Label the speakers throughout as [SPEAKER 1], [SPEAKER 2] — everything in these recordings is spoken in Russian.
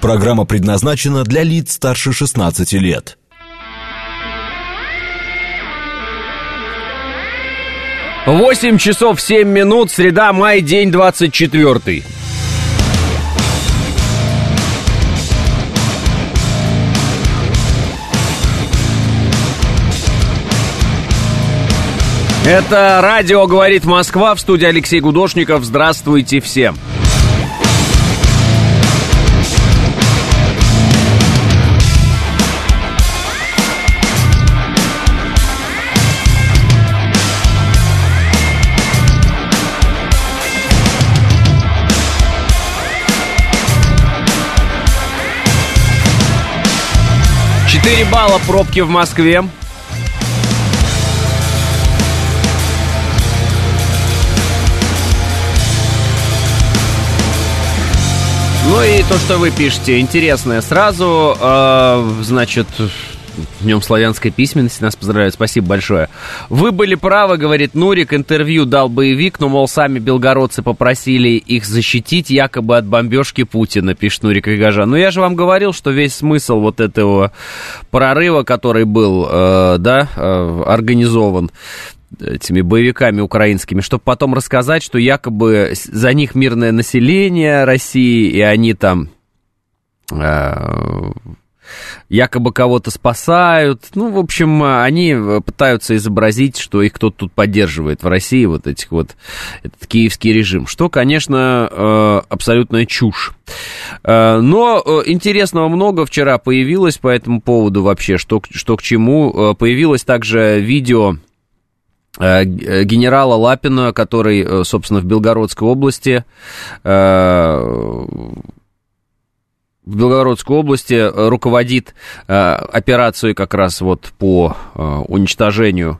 [SPEAKER 1] Программа предназначена для лиц старше 16 лет.
[SPEAKER 2] Восемь часов семь минут, среда, май, день двадцать четвертый. Это радио «Говорит Москва» в студии Алексей Гудошников. Здравствуйте всем. Четыре балла пробки в Москве. Ну и то, что вы пишете, интересное сразу. Э, значит, Днем славянской письменности нас поздравляют. Спасибо большое. Вы были правы, говорит Нурик. Интервью дал боевик, но, мол, сами белгородцы попросили их защитить якобы от бомбежки Путина, пишет Нурик Вигажа. Но я же вам говорил, что весь смысл вот этого прорыва, который был, э, да, э, организован, этими боевиками украинскими, чтобы потом рассказать, что якобы за них мирное население России, и они там э, якобы кого-то спасают. Ну, в общем, они пытаются изобразить, что их кто-то тут поддерживает в России, вот этих вот, этот киевский режим, что, конечно, э, абсолютная чушь. Э, но э, интересного много вчера появилось по этому поводу вообще, что, что к чему. Появилось также видео Э, э, генерала Лапина, который, э, собственно, в Белгородской области в Белгородской области руководит операцией как раз вот по уничтожению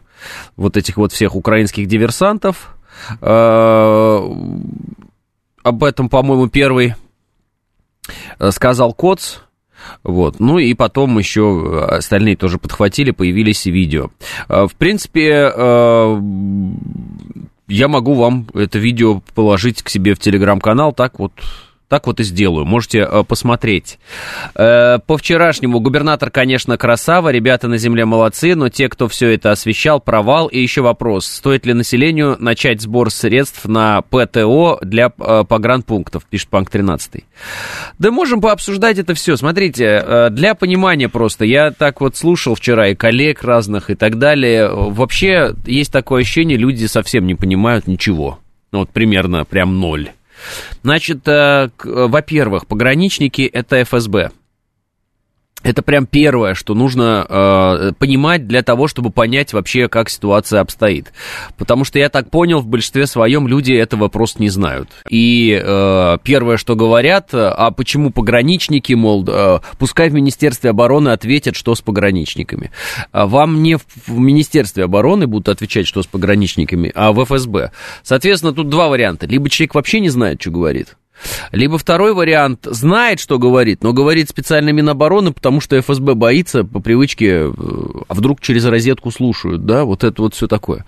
[SPEAKER 2] вот этих вот всех украинских диверсантов. Об этом, по-моему, первый сказал Коц, вот. Ну и потом еще остальные тоже подхватили, появились видео. В принципе, я могу вам это видео положить к себе в телеграм-канал, так вот так вот и сделаю, можете э, посмотреть. Э, по вчерашнему губернатор, конечно, красава, ребята на земле молодцы, но те, кто все это освещал, провал. И еще вопрос, стоит ли населению начать сбор средств на ПТО для э, погранпунктов, пишет Панк 13. Да можем пообсуждать это все. Смотрите, для понимания просто, я так вот слушал вчера и коллег разных и так далее. Вообще есть такое ощущение, люди совсем не понимают ничего. Ну, вот примерно прям ноль. Значит, э, во-первых, пограничники это ФСБ. Это прям первое, что нужно э, понимать для того, чтобы понять вообще, как ситуация обстоит. Потому что я так понял, в большинстве своем люди этого просто не знают. И э, первое, что говорят, а почему пограничники, мол, э, пускай в Министерстве обороны ответят, что с пограничниками. А вам не в, в Министерстве обороны будут отвечать, что с пограничниками, а в ФСБ. Соответственно, тут два варианта. Либо человек вообще не знает, что говорит, либо второй вариант знает, что говорит, но говорит специально Минобороны, потому что ФСБ боится по привычке, э, а вдруг через розетку слушают, да, вот это вот все такое.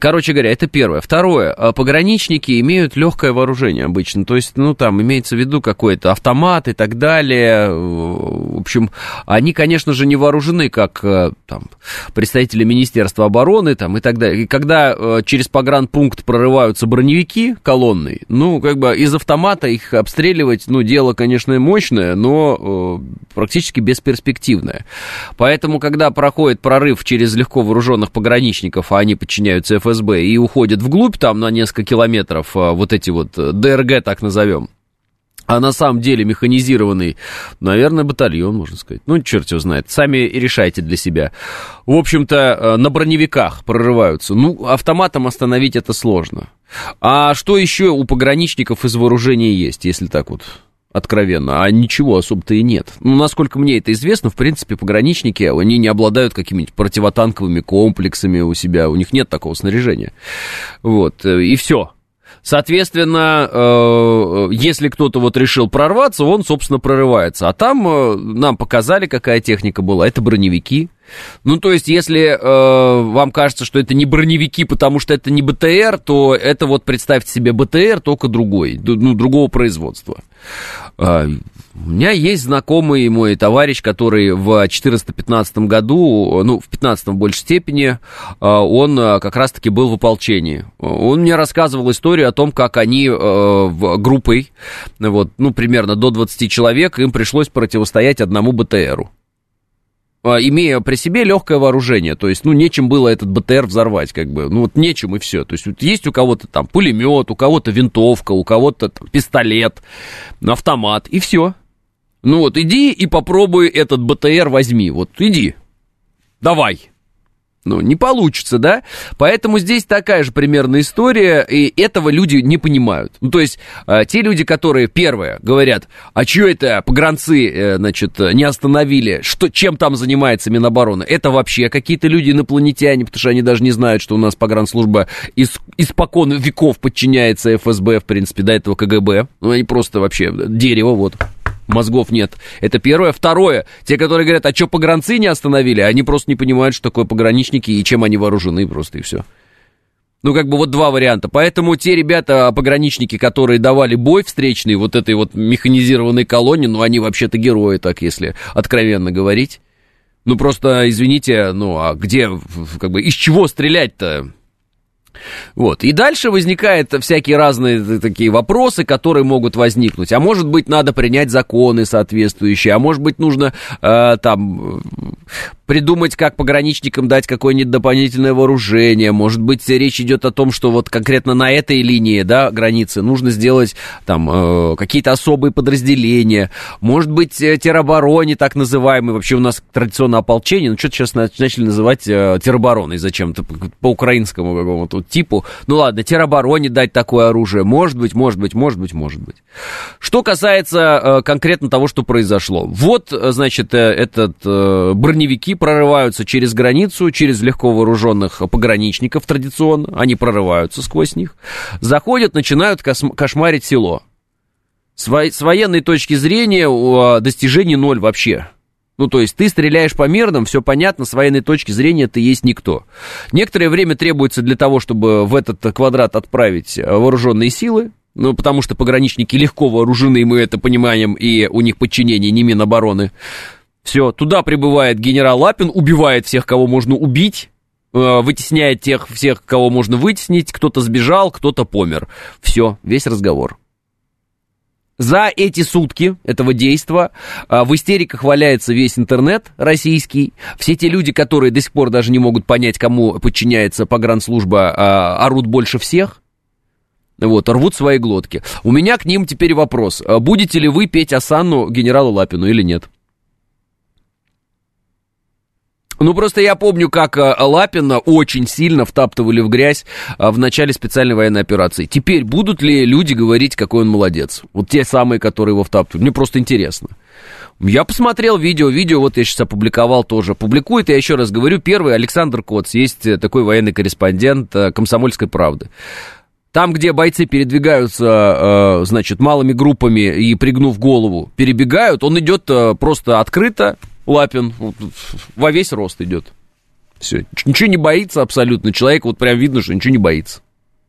[SPEAKER 2] Короче говоря, это первое. Второе, а пограничники имеют легкое вооружение обычно, то есть, ну, там имеется в виду какой-то автомат и так далее. В общем, они, конечно же, не вооружены, как э, там, представители Министерства обороны там, и так далее. И когда э, через погранпункт прорываются броневики колонны, ну, как бы из автомата автомата их обстреливать, ну, дело, конечно, мощное, но э, практически бесперспективное. Поэтому, когда проходит прорыв через легко вооруженных пограничников, а они подчиняются ФСБ, и уходят вглубь там на несколько километров, э, вот эти вот э, ДРГ, так назовем, а на самом деле механизированный, наверное, батальон, можно сказать. Ну, черт его знает. Сами решайте для себя. В общем-то, э, на броневиках прорываются. Ну, автоматом остановить это сложно. А что еще у пограничников из вооружения есть, если так вот откровенно, а ничего особо-то и нет. Ну, насколько мне это известно, в принципе, пограничники, они не обладают какими-нибудь противотанковыми комплексами у себя, у них нет такого снаряжения. Вот, э, и все. Соответственно, э, если кто-то вот решил прорваться, он, собственно, прорывается. А там э, нам показали, какая техника была. Это броневики. Ну, то есть, если э, вам кажется, что это не броневики, потому что это не БТР, то это вот представьте себе БТР, только другой, ну, другого производства. Э, у меня есть знакомый мой товарищ, который в 14-15 году, ну, в 15 в большей степени, э, он э, как раз-таки был в ополчении. Он мне рассказывал историю о том, как они э, группой, вот, ну, примерно до 20 человек, им пришлось противостоять одному БТРу. А, имея при себе легкое вооружение, то есть, ну, нечем было этот БТР взорвать, как бы, ну, вот нечем и все, то есть, вот есть у кого-то там пулемет, у кого-то винтовка, у кого-то пистолет, автомат, и все. Ну вот, иди и попробуй этот БТР возьми, вот, иди, давай, ну, не получится, да? Поэтому здесь такая же примерная история, и этого люди не понимают. Ну, то есть, э, те люди, которые, первое, говорят, а что это погранцы, э, значит, не остановили, что, чем там занимается Минобороны? Это вообще какие-то люди инопланетяне, потому что они даже не знают, что у нас погранслужба из, испокон веков подчиняется ФСБ, в принципе, до этого КГБ. Ну, они просто вообще дерево, вот мозгов нет. Это первое. Второе, те, которые говорят, а что погранцы не остановили, они просто не понимают, что такое пограничники и чем они вооружены просто, и все. Ну, как бы вот два варианта. Поэтому те ребята, пограничники, которые давали бой встречный вот этой вот механизированной колонне, ну, они вообще-то герои, так если откровенно говорить. Ну, просто, извините, ну, а где, как бы, из чего стрелять-то? Вот. И дальше возникают всякие разные такие вопросы, которые могут возникнуть. А может быть, надо принять законы соответствующие, а может быть, нужно э, там придумать, как пограничникам дать какое-нибудь дополнительное вооружение. Может быть, речь идет о том, что вот конкретно на этой линии, да, границы нужно сделать там э, какие-то особые подразделения. Может быть, э, теробороне так называемый. Вообще у нас традиционно ополчение, ну что-то сейчас начали называть э, теробороной зачем-то по украинскому какому-то типу. Ну ладно, теробороне дать такое оружие. Может быть, может быть, может быть, может быть. Что касается э, конкретно того, что произошло. Вот, э, значит, э, этот э, броневики прорываются через границу, через легко вооруженных пограничников традиционно, они прорываются сквозь них, заходят, начинают кошмарить село. С, с военной точки зрения а, достижений ноль вообще. Ну, то есть ты стреляешь по мирным, все понятно, с военной точки зрения ты есть никто. Некоторое время требуется для того, чтобы в этот квадрат отправить а, вооруженные силы, ну, потому что пограничники легко вооружены, мы это понимаем, и у них подчинение не Минобороны. Все, туда прибывает генерал Лапин, убивает всех, кого можно убить, э, вытесняет тех всех, кого можно вытеснить, кто-то сбежал, кто-то помер. Все, весь разговор. За эти сутки этого действа э, в истериках валяется весь интернет российский. Все те люди, которые до сих пор даже не могут понять, кому подчиняется погранслужба, э, орут больше всех. Вот, рвут свои глотки. У меня к ним теперь вопрос. Будете ли вы петь Асанну генералу Лапину или нет? Ну, просто я помню, как э, Лапина очень сильно втаптывали в грязь э, в начале специальной военной операции. Теперь будут ли люди говорить, какой он молодец? Вот те самые, которые его втаптывают. Мне просто интересно. Я посмотрел видео, видео вот я сейчас опубликовал тоже. Публикует, я еще раз говорю, первый Александр Коц, есть э, такой военный корреспондент «Комсомольской правды». Там, где бойцы передвигаются, значит, малыми группами и пригнув голову, перебегают, он идет просто открыто, Лапин во весь рост идет. Все. Ничего не боится абсолютно. Человек вот прям видно, что ничего не боится.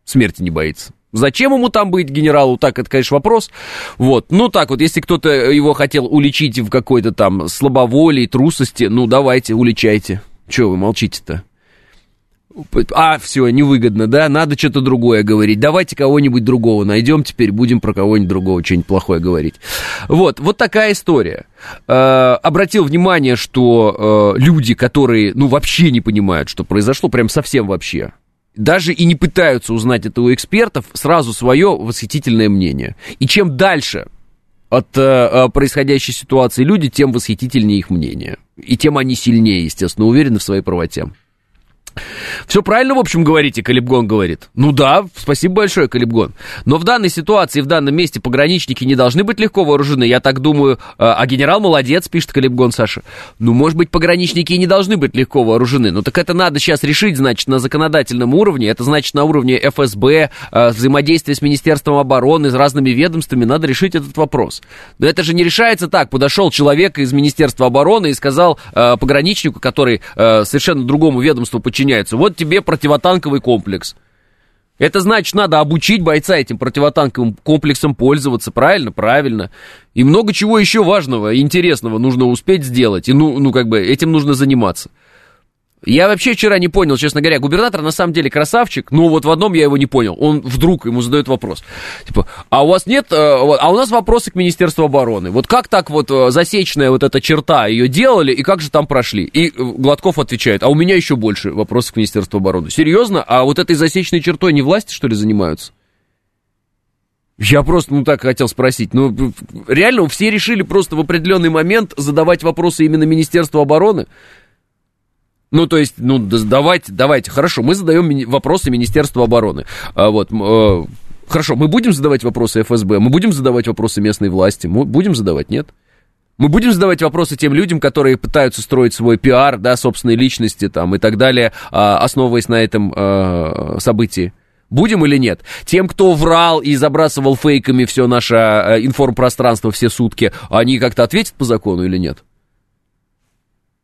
[SPEAKER 2] Смерти не боится. Зачем ему там быть генералу? Так, это, конечно, вопрос. Вот. Ну, так вот, если кто-то его хотел уличить в какой-то там слабоволии, трусости, ну, давайте, уличайте. Чего вы молчите-то? А, все, невыгодно, да, надо что-то другое говорить. Давайте кого-нибудь другого найдем, теперь будем про кого-нибудь другого что-нибудь плохое говорить. Вот, вот такая история. Э, обратил внимание, что э, люди, которые, ну, вообще не понимают, что произошло, прям совсем вообще, даже и не пытаются узнать это у экспертов, сразу свое восхитительное мнение. И чем дальше от э, происходящей ситуации люди, тем восхитительнее их мнение. И тем они сильнее, естественно, уверены в своей правоте. Все правильно, в общем, говорите, Калибгон говорит. Ну да, спасибо большое, Калибгон. Но в данной ситуации, в данном месте пограничники не должны быть легко вооружены, я так думаю. А, а генерал молодец, пишет Калибгон Саша. Ну, может быть, пограничники и не должны быть легко вооружены. Ну так это надо сейчас решить, значит, на законодательном уровне. Это значит на уровне ФСБ, а, взаимодействие с Министерством обороны, с разными ведомствами. Надо решить этот вопрос. Но это же не решается так. Подошел человек из Министерства обороны и сказал а, пограничнику, который совершенно другому ведомству подчиняется, подчиняются. Вот тебе противотанковый комплекс. Это значит, надо обучить бойца этим противотанковым комплексом пользоваться, правильно? Правильно. И много чего еще важного и интересного нужно успеть сделать. И ну, ну как бы этим нужно заниматься. Я вообще вчера не понял, честно говоря, губернатор на самом деле красавчик, но вот в одном я его не понял. Он вдруг ему задает вопрос. Типа, а у вас нет, э, а у нас вопросы к Министерству обороны. Вот как так вот э, засечная вот эта черта ее делали и как же там прошли? И э, Гладков отвечает, а у меня еще больше вопросов к Министерству обороны. Серьезно? А вот этой засечной чертой не власти, что ли, занимаются? Я просто, ну, так хотел спросить. Ну, реально, все решили просто в определенный момент задавать вопросы именно Министерству обороны? Ну, то есть, ну, давайте, давайте, хорошо, мы задаем вопросы Министерству обороны. А, вот, э, хорошо, мы будем задавать вопросы ФСБ, мы будем задавать вопросы местной власти, мы будем задавать, нет? Мы будем задавать вопросы тем людям, которые пытаются строить свой пиар, да, собственной личности там и так далее, а, основываясь на этом э, событии. Будем или нет? Тем, кто врал и забрасывал фейками все наше э, информпространство все сутки, они как-то ответят по закону или нет?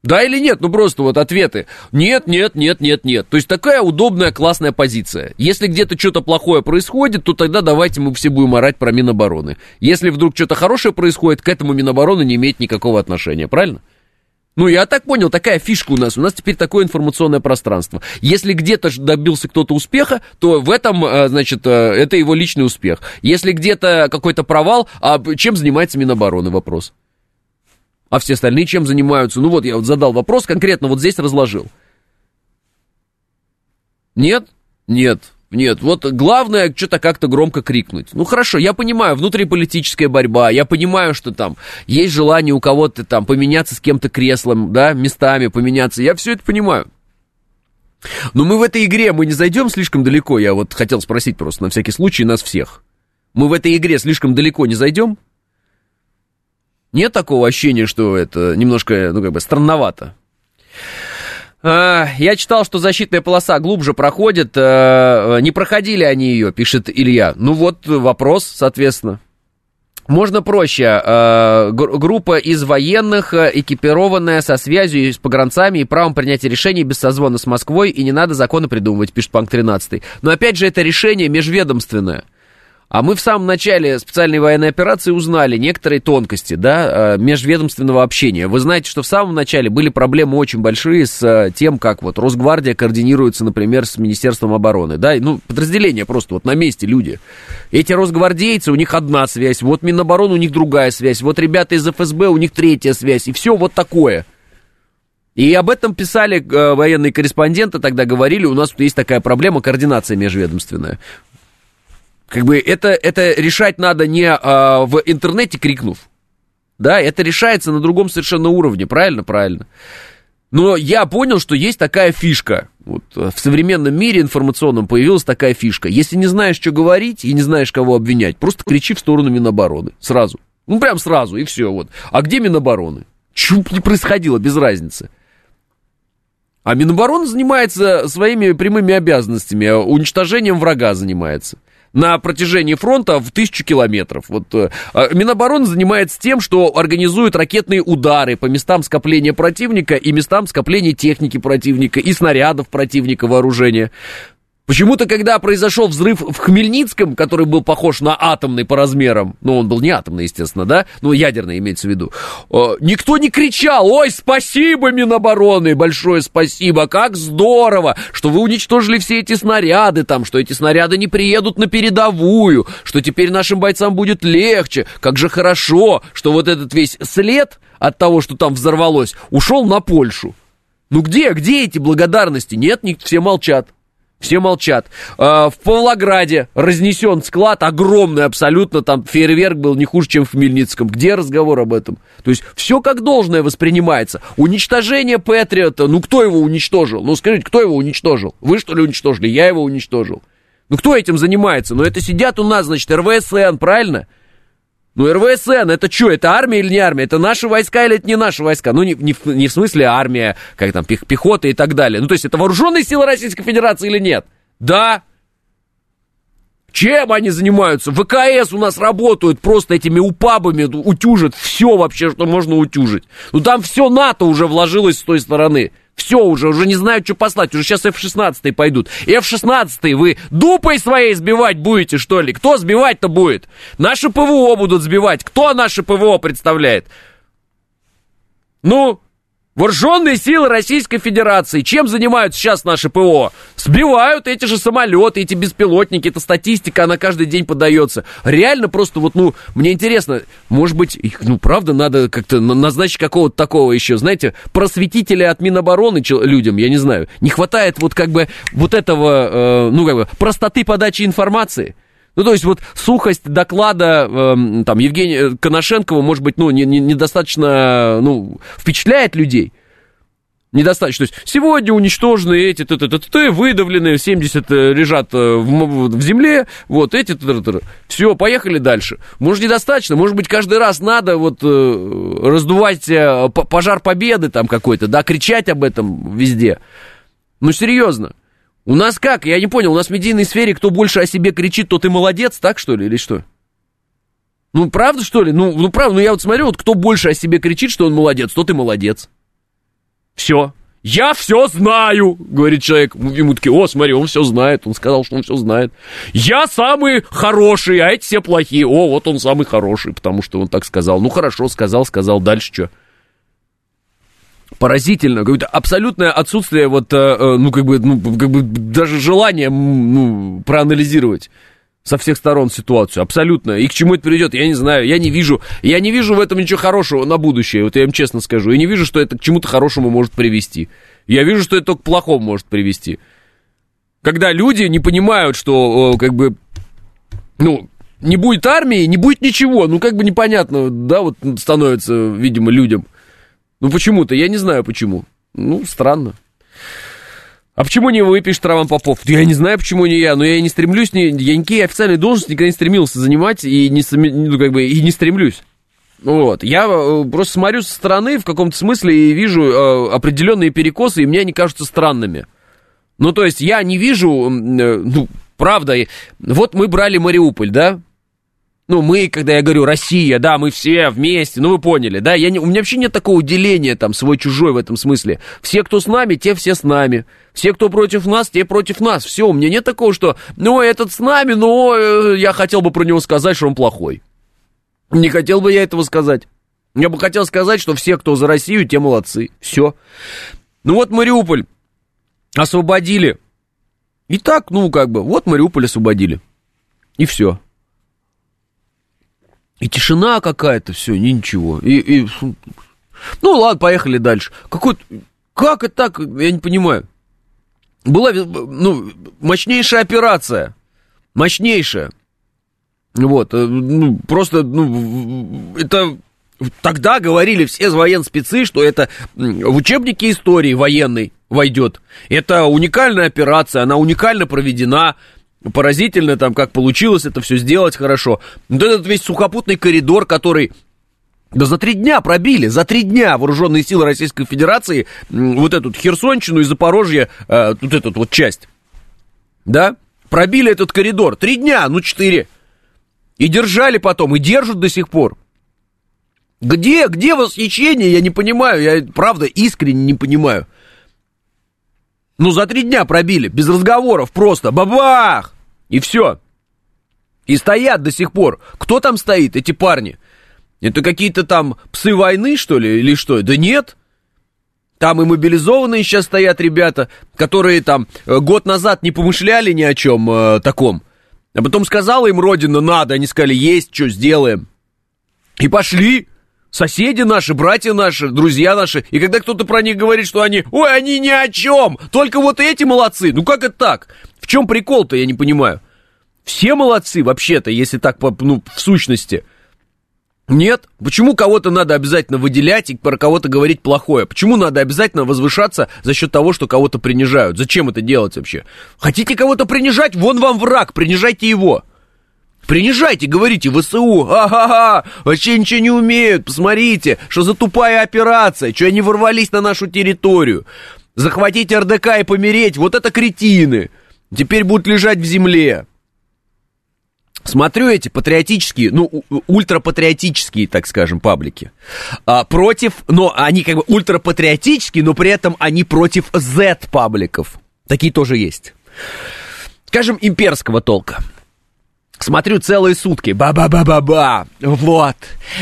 [SPEAKER 2] Да или нет? Ну просто вот ответы. Нет, нет, нет, нет, нет. То есть такая удобная, классная позиция. Если где-то что-то плохое происходит, то тогда давайте мы все будем орать про Минобороны. Если вдруг что-то хорошее происходит, к этому Минобороны не имеет никакого отношения, правильно? Ну, я так понял, такая фишка у нас. У нас теперь такое информационное пространство. Если где-то добился кто-то успеха, то в этом, э, значит, э, это его личный успех. Если где-то какой-то провал, а чем занимается Минобороны, вопрос? А все остальные чем занимаются? Ну вот я вот задал вопрос, конкретно вот здесь разложил. Нет? Нет. Нет, вот главное что-то как-то громко крикнуть. Ну хорошо, я понимаю, внутриполитическая борьба, я понимаю, что там есть желание у кого-то там поменяться с кем-то креслом, да, местами поменяться, я все это понимаю. Но мы в этой игре, мы не зайдем слишком далеко, я вот хотел спросить просто на всякий случай нас всех. Мы в этой игре слишком далеко не зайдем? Нет такого ощущения, что это немножко, ну, как бы, странновато? А, я читал, что защитная полоса глубже проходит. А, не проходили они ее, пишет Илья. Ну вот вопрос, соответственно. Можно проще. А, группа из военных, экипированная, со связью с погранцами и правом принятия решений без созвона с Москвой, и не надо законы придумывать, пишет Панк 13. Но опять же, это решение межведомственное. А мы в самом начале специальной военной операции узнали некоторые тонкости, да, э, межведомственного общения. Вы знаете, что в самом начале были проблемы очень большие с э, тем, как вот Росгвардия координируется, например, с Министерством обороны, да, ну, подразделения просто вот на месте люди. Эти росгвардейцы, у них одна связь, вот Минобороны, у них другая связь, вот ребята из ФСБ, у них третья связь, и все вот такое. И об этом писали э, военные корреспонденты, тогда говорили, у нас есть такая проблема, координация межведомственная. Как бы это, это решать надо не а, в интернете крикнув. Да, это решается на другом совершенно уровне, правильно? Правильно. Но я понял, что есть такая фишка. Вот в современном мире информационном появилась такая фишка. Если не знаешь, что говорить и не знаешь, кого обвинять, просто кричи в сторону Минобороны. Сразу. Ну, прям сразу, и все. Вот. А где Минобороны? Чего не происходило, без разницы. А Минобороны занимается своими прямыми обязанностями, уничтожением врага занимается на протяжении фронта в тысячу километров. Вот э, а Минобороны занимается тем, что организует ракетные удары по местам скопления противника и местам скопления техники противника и снарядов противника вооружения. Почему-то, когда произошел взрыв в Хмельницком, который был похож на атомный по размерам, ну, он был не атомный, естественно, да, ну, ядерный имеется в виду, э, никто не кричал, ой, спасибо, Минобороны, большое спасибо, как здорово, что вы уничтожили все эти снаряды там, что эти снаряды не приедут на передовую, что теперь нашим бойцам будет легче, как же хорошо, что вот этот весь след от того, что там взорвалось, ушел на Польшу. Ну где, где эти благодарности? Нет, все молчат. Все молчат. А, в Павлограде разнесен склад, огромный абсолютно, там фейерверк был не хуже, чем в Хмельницком. Где разговор об этом? То есть все как должное воспринимается. Уничтожение Патриота, ну кто его уничтожил? Ну скажите, кто его уничтожил? Вы что ли уничтожили? Я его уничтожил. Ну кто этим занимается? Ну это сидят у нас, значит, РВСН, правильно? Ну, РВСН, это что, это армия или не армия? Это наши войска или это не наши войска? Ну, не, не, не в смысле армия, как там, пехота и так далее. Ну, то есть, это вооруженные силы Российской Федерации или нет? Да. Чем они занимаются? ВКС у нас работают просто этими упабами, утюжат все вообще, что можно утюжить. Ну, там все НАТО уже вложилось с той стороны. Все уже, уже не знают, что послать. Уже сейчас F-16 пойдут. F-16 вы дупой своей сбивать будете, что ли? Кто сбивать-то будет? Наши ПВО будут сбивать. Кто наше ПВО представляет? Ну, Вооруженные силы Российской Федерации. Чем занимаются сейчас наши ПО? Сбивают эти же самолеты, эти беспилотники. Это статистика, она каждый день подается. Реально просто вот, ну, мне интересно, может быть, ну, правда, надо как-то назначить какого-то такого еще, знаете, просветителя от Минобороны людям, я не знаю. Не хватает вот как бы вот этого, э, ну, как бы, простоты подачи информации. Ну, то есть вот сухость доклада э, там Евгения Коношенкова, может быть, ну, не, не, недостаточно, ну, впечатляет людей. Недостаточно. То есть сегодня уничтожены эти, т -т -т -т, выдавленные, 70 э, лежат э, в, в земле, вот эти, т -т -т. все, поехали дальше. Может, недостаточно, может быть, каждый раз надо вот э, раздувать э, пожар победы там какой-то, да, кричать об этом везде. Ну, серьезно. У нас как? Я не понял, у нас в медийной сфере кто больше о себе кричит, тот и молодец, так что ли, или что? Ну, правда, что ли? Ну, ну правда, ну я вот смотрю, вот кто больше о себе кричит, что он молодец, тот и молодец. Все. Я все знаю, говорит человек. Ему такие, о, смотри, он все знает. Он сказал, что он все знает. Я самый хороший, а эти все плохие. О, вот он самый хороший, потому что он так сказал. Ну, хорошо, сказал, сказал. Дальше что? Поразительно, какое-то абсолютное отсутствие вот, э, э, ну, как бы, ну, как бы даже желания, ну, проанализировать со всех сторон ситуацию, абсолютно. И к чему это приведет, я не знаю, я не вижу, я не вижу в этом ничего хорошего на будущее, вот я им честно скажу. Я не вижу, что это к чему-то хорошему может привести. Я вижу, что это только к плохому может привести. Когда люди не понимают, что, как бы, ну, не будет армии, не будет ничего, ну, как бы непонятно, да, вот становится, видимо, людям. Ну почему-то, я не знаю почему. Ну, странно. А почему не вы, пишет Роман Попов? Я не знаю, почему не я, но я не стремлюсь, не, я никакие официальные должности никогда не стремился занимать и не, ну, как бы, и не стремлюсь. Вот. Я э, просто смотрю со стороны в каком-то смысле и вижу э, определенные перекосы, и мне они кажутся странными. Ну, то есть я не вижу, э, ну, правда, вот мы брали Мариуполь, да? Ну, мы, когда я говорю Россия, да, мы все вместе, ну, вы поняли, да, я не, у меня вообще нет такого деления, там, свой-чужой в этом смысле. Все, кто с нами, те все с нами. Все, кто против нас, те против нас. Все, у меня нет такого, что, ну, этот с нами, но э, я хотел бы про него сказать, что он плохой. Не хотел бы я этого сказать. Я бы хотел сказать, что все, кто за Россию, те молодцы. Все. Ну вот Мариуполь освободили. И так, ну, как бы, вот Мариуполь освободили. И все. И тишина какая-то, все, ничего. И, и... Ну ладно, поехали дальше. Какой... Как это так? Я не понимаю. Была ну, мощнейшая операция. Мощнейшая. Вот, э, ну, просто, ну, это тогда говорили все военспецы, что это в учебнике истории военной войдет. Это уникальная операция, она уникально проведена, поразительно там, как получилось это все сделать хорошо. Вот этот весь сухопутный коридор, который да за три дня пробили, за три дня вооруженные силы Российской Федерации вот эту Херсонщину и Запорожье, э, вот эту вот часть, да, пробили этот коридор. Три дня, ну четыре. И держали потом, и держат до сих пор. Где, где восхищение, я не понимаю, я правда искренне не понимаю. Ну, за три дня пробили, без разговоров, просто бабах! И все. И стоят до сих пор. Кто там стоит, эти парни? Это какие-то там псы войны, что ли, или что? Да нет. Там и мобилизованные сейчас стоят ребята, которые там э, год назад не помышляли ни о чем э, таком. А потом сказала им родина надо, они сказали, есть, что сделаем. И пошли. Соседи наши, братья наши, друзья наши. И когда кто-то про них говорит, что они, ой, они ни о чем, только вот эти молодцы. Ну как это так? В чем прикол-то, я не понимаю. Все молодцы вообще-то, если так, ну, в сущности. Нет. Почему кого-то надо обязательно выделять и про кого-то говорить плохое? Почему надо обязательно возвышаться за счет того, что кого-то принижают? Зачем это делать вообще? Хотите кого-то принижать? Вон вам враг, принижайте его. Принижайте, говорите, ВСУ, ага-га, вообще ничего не умеют, посмотрите, что за тупая операция, что они ворвались на нашу территорию. Захватить РДК и помереть, вот это кретины. Теперь будут лежать в земле. Смотрю эти патриотические, ну, ультрапатриотические, так скажем, паблики. А, против, но они как бы ультрапатриотические, но при этом они против Z-пабликов. Такие тоже есть. Скажем, имперского толка. Смотрю целые сутки. Ба-ба-ба-ба-ба. Вот.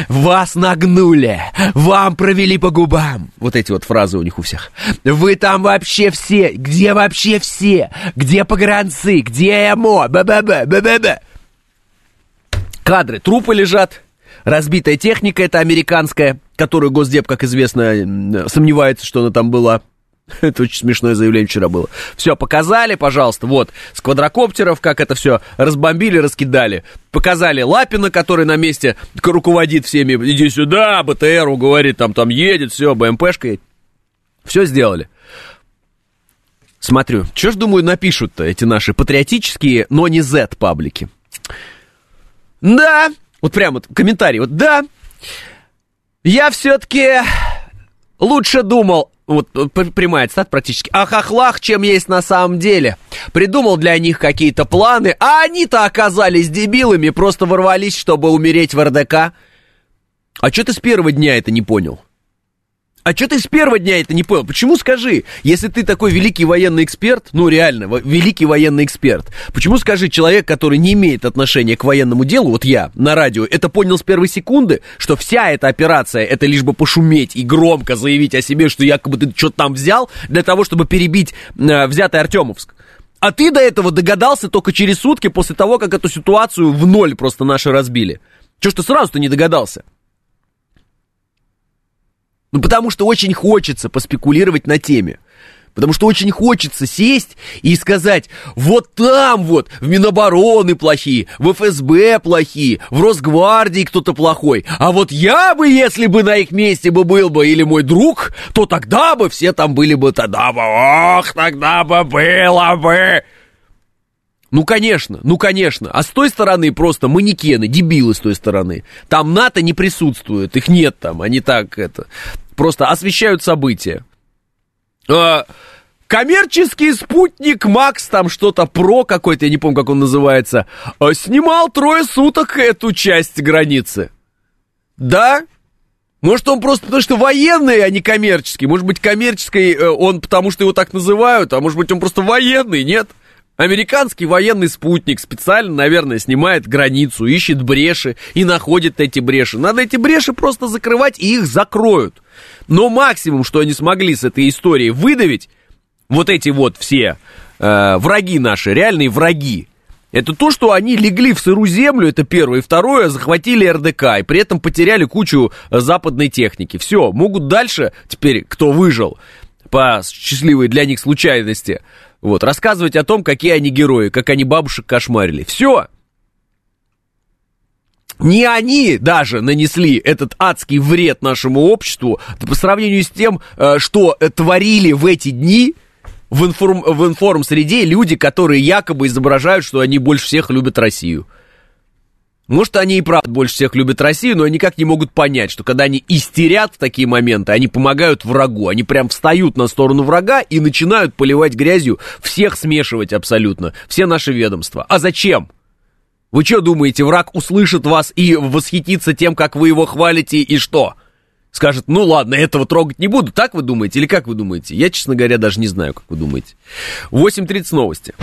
[SPEAKER 2] Вас нагнули. Вам провели по губам. Вот эти вот фразы у них у всех. Вы там вообще все. Где вообще все? Где погранцы? Где ЭМО? Ба-ба-ба. Ба-ба-ба. Кадры. Трупы лежат. Разбитая техника это американская, которую Госдеп, как известно, сомневается, что она там была. Это очень смешное заявление вчера было. Все, показали, пожалуйста, вот, с квадрокоптеров, как это все разбомбили, раскидали. Показали Лапина, который на месте руководит всеми, иди сюда, БТРу, говорит, там, там едет, все, БМПшка. Все сделали. Смотрю, что ж, думаю, напишут-то эти наши патриотические, но не Z-паблики. Да, вот прям вот комментарий, вот да, я все-таки лучше думал вот прямая цитата практически, о хохлах, чем есть на самом деле. Придумал для них какие-то планы, а они-то оказались дебилами, просто ворвались, чтобы умереть в РДК. А что ты с первого дня это не понял? А что ты с первого дня это не понял? Почему, скажи, если ты такой великий военный эксперт, ну реально, великий военный эксперт, почему, скажи, человек, который не имеет отношения к военному делу, вот я на радио, это понял с первой секунды, что вся эта операция, это лишь бы пошуметь и громко заявить о себе, что якобы ты что-то там взял, для того, чтобы перебить э, взятый Артемовск. А ты до этого догадался только через сутки после того, как эту ситуацию в ноль просто наши разбили. Чего ж ты сразу-то не догадался? Ну, потому что очень хочется поспекулировать на теме. Потому что очень хочется сесть и сказать, вот там вот в Минобороны плохие, в ФСБ плохие, в Росгвардии кто-то плохой. А вот я бы, если бы на их месте бы был бы, или мой друг, то тогда бы все там были бы, тогда бы, ох, тогда бы было бы. Ну, конечно, ну, конечно. А с той стороны просто манекены, дебилы с той стороны. Там НАТО не присутствует, их нет там, они так это... Просто освещают события. А, коммерческий спутник Макс, там что-то про какой-то, я не помню, как он называется, а, снимал трое суток эту часть границы. Да? Может, он просто потому что военный, а не коммерческий. Может быть, коммерческий э, он потому, что его так называют, а может быть, он просто военный, нет? Американский военный спутник специально, наверное, снимает границу, ищет бреши и находит эти бреши. Надо эти бреши просто закрывать, и их закроют. Но максимум, что они смогли с этой историей выдавить, вот эти вот все э, враги наши, реальные враги, это то, что они легли в сырую землю, это первое. И второе, захватили РДК, и при этом потеряли кучу западной техники. Все, могут дальше, теперь, кто выжил, по счастливой для них случайности, вот, рассказывать о том, какие они герои, как они бабушек кошмарили. Все. Не они даже нанесли этот адский вред нашему обществу по сравнению с тем, э, что творили в эти дни в, информ, в информ-среде люди, которые якобы изображают, что они больше всех любят Россию. Может, они и правда больше всех любят Россию, но никак не могут понять, что когда они истерят в такие моменты, они помогают врагу. Они прям встают на сторону врага и начинают поливать грязью, всех смешивать абсолютно, все наши ведомства. А зачем? Вы что думаете, враг услышит вас и восхитится тем, как вы его хвалите, и что? Скажет, ну ладно, этого трогать не буду. Так вы думаете или как вы думаете? Я, честно говоря, даже не знаю, как вы думаете. 8.30 новости.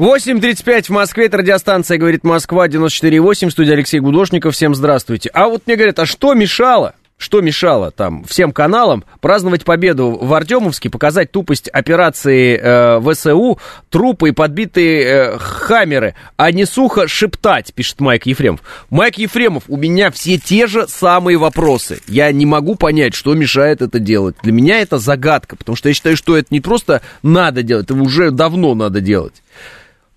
[SPEAKER 2] 8.35 в Москве, это радиостанция «Говорит Москва», 94.8, студия Алексей Гудошников, всем здравствуйте. А вот мне говорят, а что мешало? что мешало там всем каналам праздновать победу в Артемовске, показать тупость операции э, ВСУ, трупы и подбитые э, хаммеры, а не сухо шептать, пишет Майк Ефремов. Майк Ефремов, у меня все те же самые вопросы. Я не могу понять, что мешает это делать. Для меня это загадка, потому что я считаю, что это не просто надо делать, это уже давно надо делать.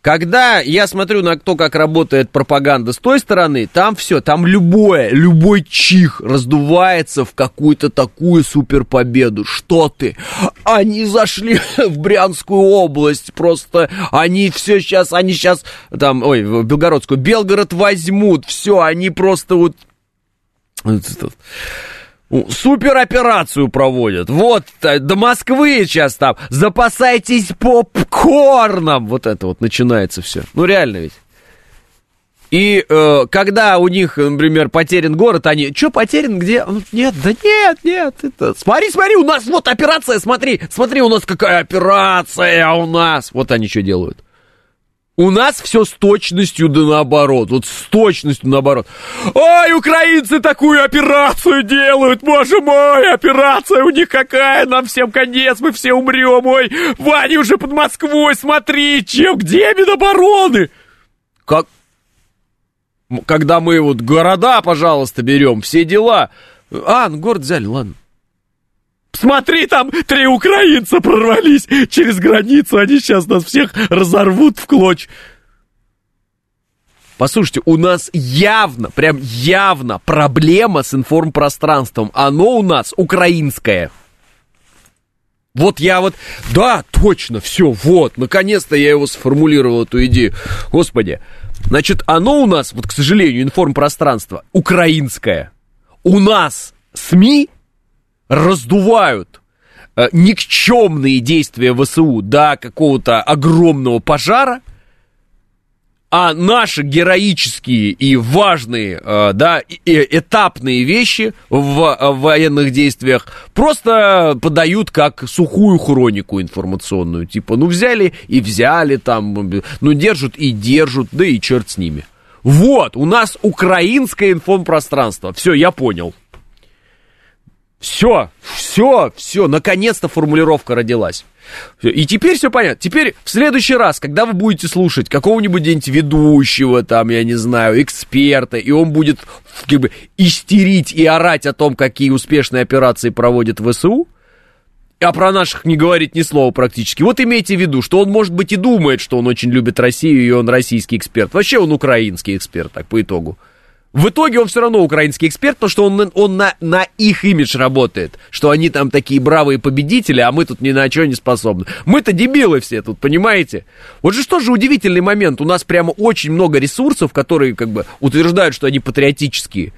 [SPEAKER 2] Когда я смотрю на то, как работает пропаганда с той стороны, там все, там любое, любой чих раздувается в какую-то такую суперпобеду. Что ты? Они зашли в Брянскую область, просто они все сейчас, они сейчас, там, ой, в Белгородскую, Белгород возьмут, все, они просто вот супероперацию проводят. Вот, э, до Москвы сейчас там, запасайтесь попкорном. Вот это вот начинается все. Ну, реально ведь. И э, когда у них, например, потерян город, они, что потерян, где? Нет, да нет, нет, это... Смотри, смотри, у нас вот операция, смотри, смотри, у нас какая операция у нас. Вот они что делают. У нас все с точностью да наоборот. Вот с точностью наоборот. Ой, украинцы такую операцию делают, боже мой, операция у них какая, нам всем конец, мы все умрем. Ой, Ваня уже под Москвой, смотри, чем, где Минобороны? Как? Когда мы вот города, пожалуйста, берем, все дела. А, ну город взяли, ладно. Смотри, там три украинца прорвались через границу, они сейчас нас всех разорвут в клочь. Послушайте, у нас явно, прям явно проблема с информпространством. Оно у нас украинское. Вот я вот, да, точно, все, вот, наконец-то я его сформулировал, эту идею. Господи, значит, оно у нас, вот, к сожалению, информпространство украинское. У нас СМИ раздувают э, никчемные действия ВСУ до какого-то огромного пожара, а наши героические и важные, э, да, и, этапные вещи в, в военных действиях просто подают как сухую хронику информационную. Типа, ну взяли и взяли там, ну держат и держат, да и черт с ними. Вот, у нас украинское информпространство. Все, я понял. Все, все, все, наконец-то формулировка родилась. И теперь все понятно. Теперь в следующий раз, когда вы будете слушать какого-нибудь ведущего, там, я не знаю, эксперта, и он будет как бы истерить и орать о том, какие успешные операции проводит ВСУ, а про наших не говорит ни слова практически. Вот имейте в виду, что он, может быть, и думает, что он очень любит Россию, и он российский эксперт. Вообще он украинский эксперт, так, по итогу. В итоге он все равно украинский эксперт, потому что он, он на, на их имидж работает. Что они там такие бравые победители, а мы тут ни на что не способны. Мы-то дебилы все тут, понимаете? Вот же что же удивительный момент. У нас прямо очень много ресурсов, которые как бы утверждают, что они патриотические.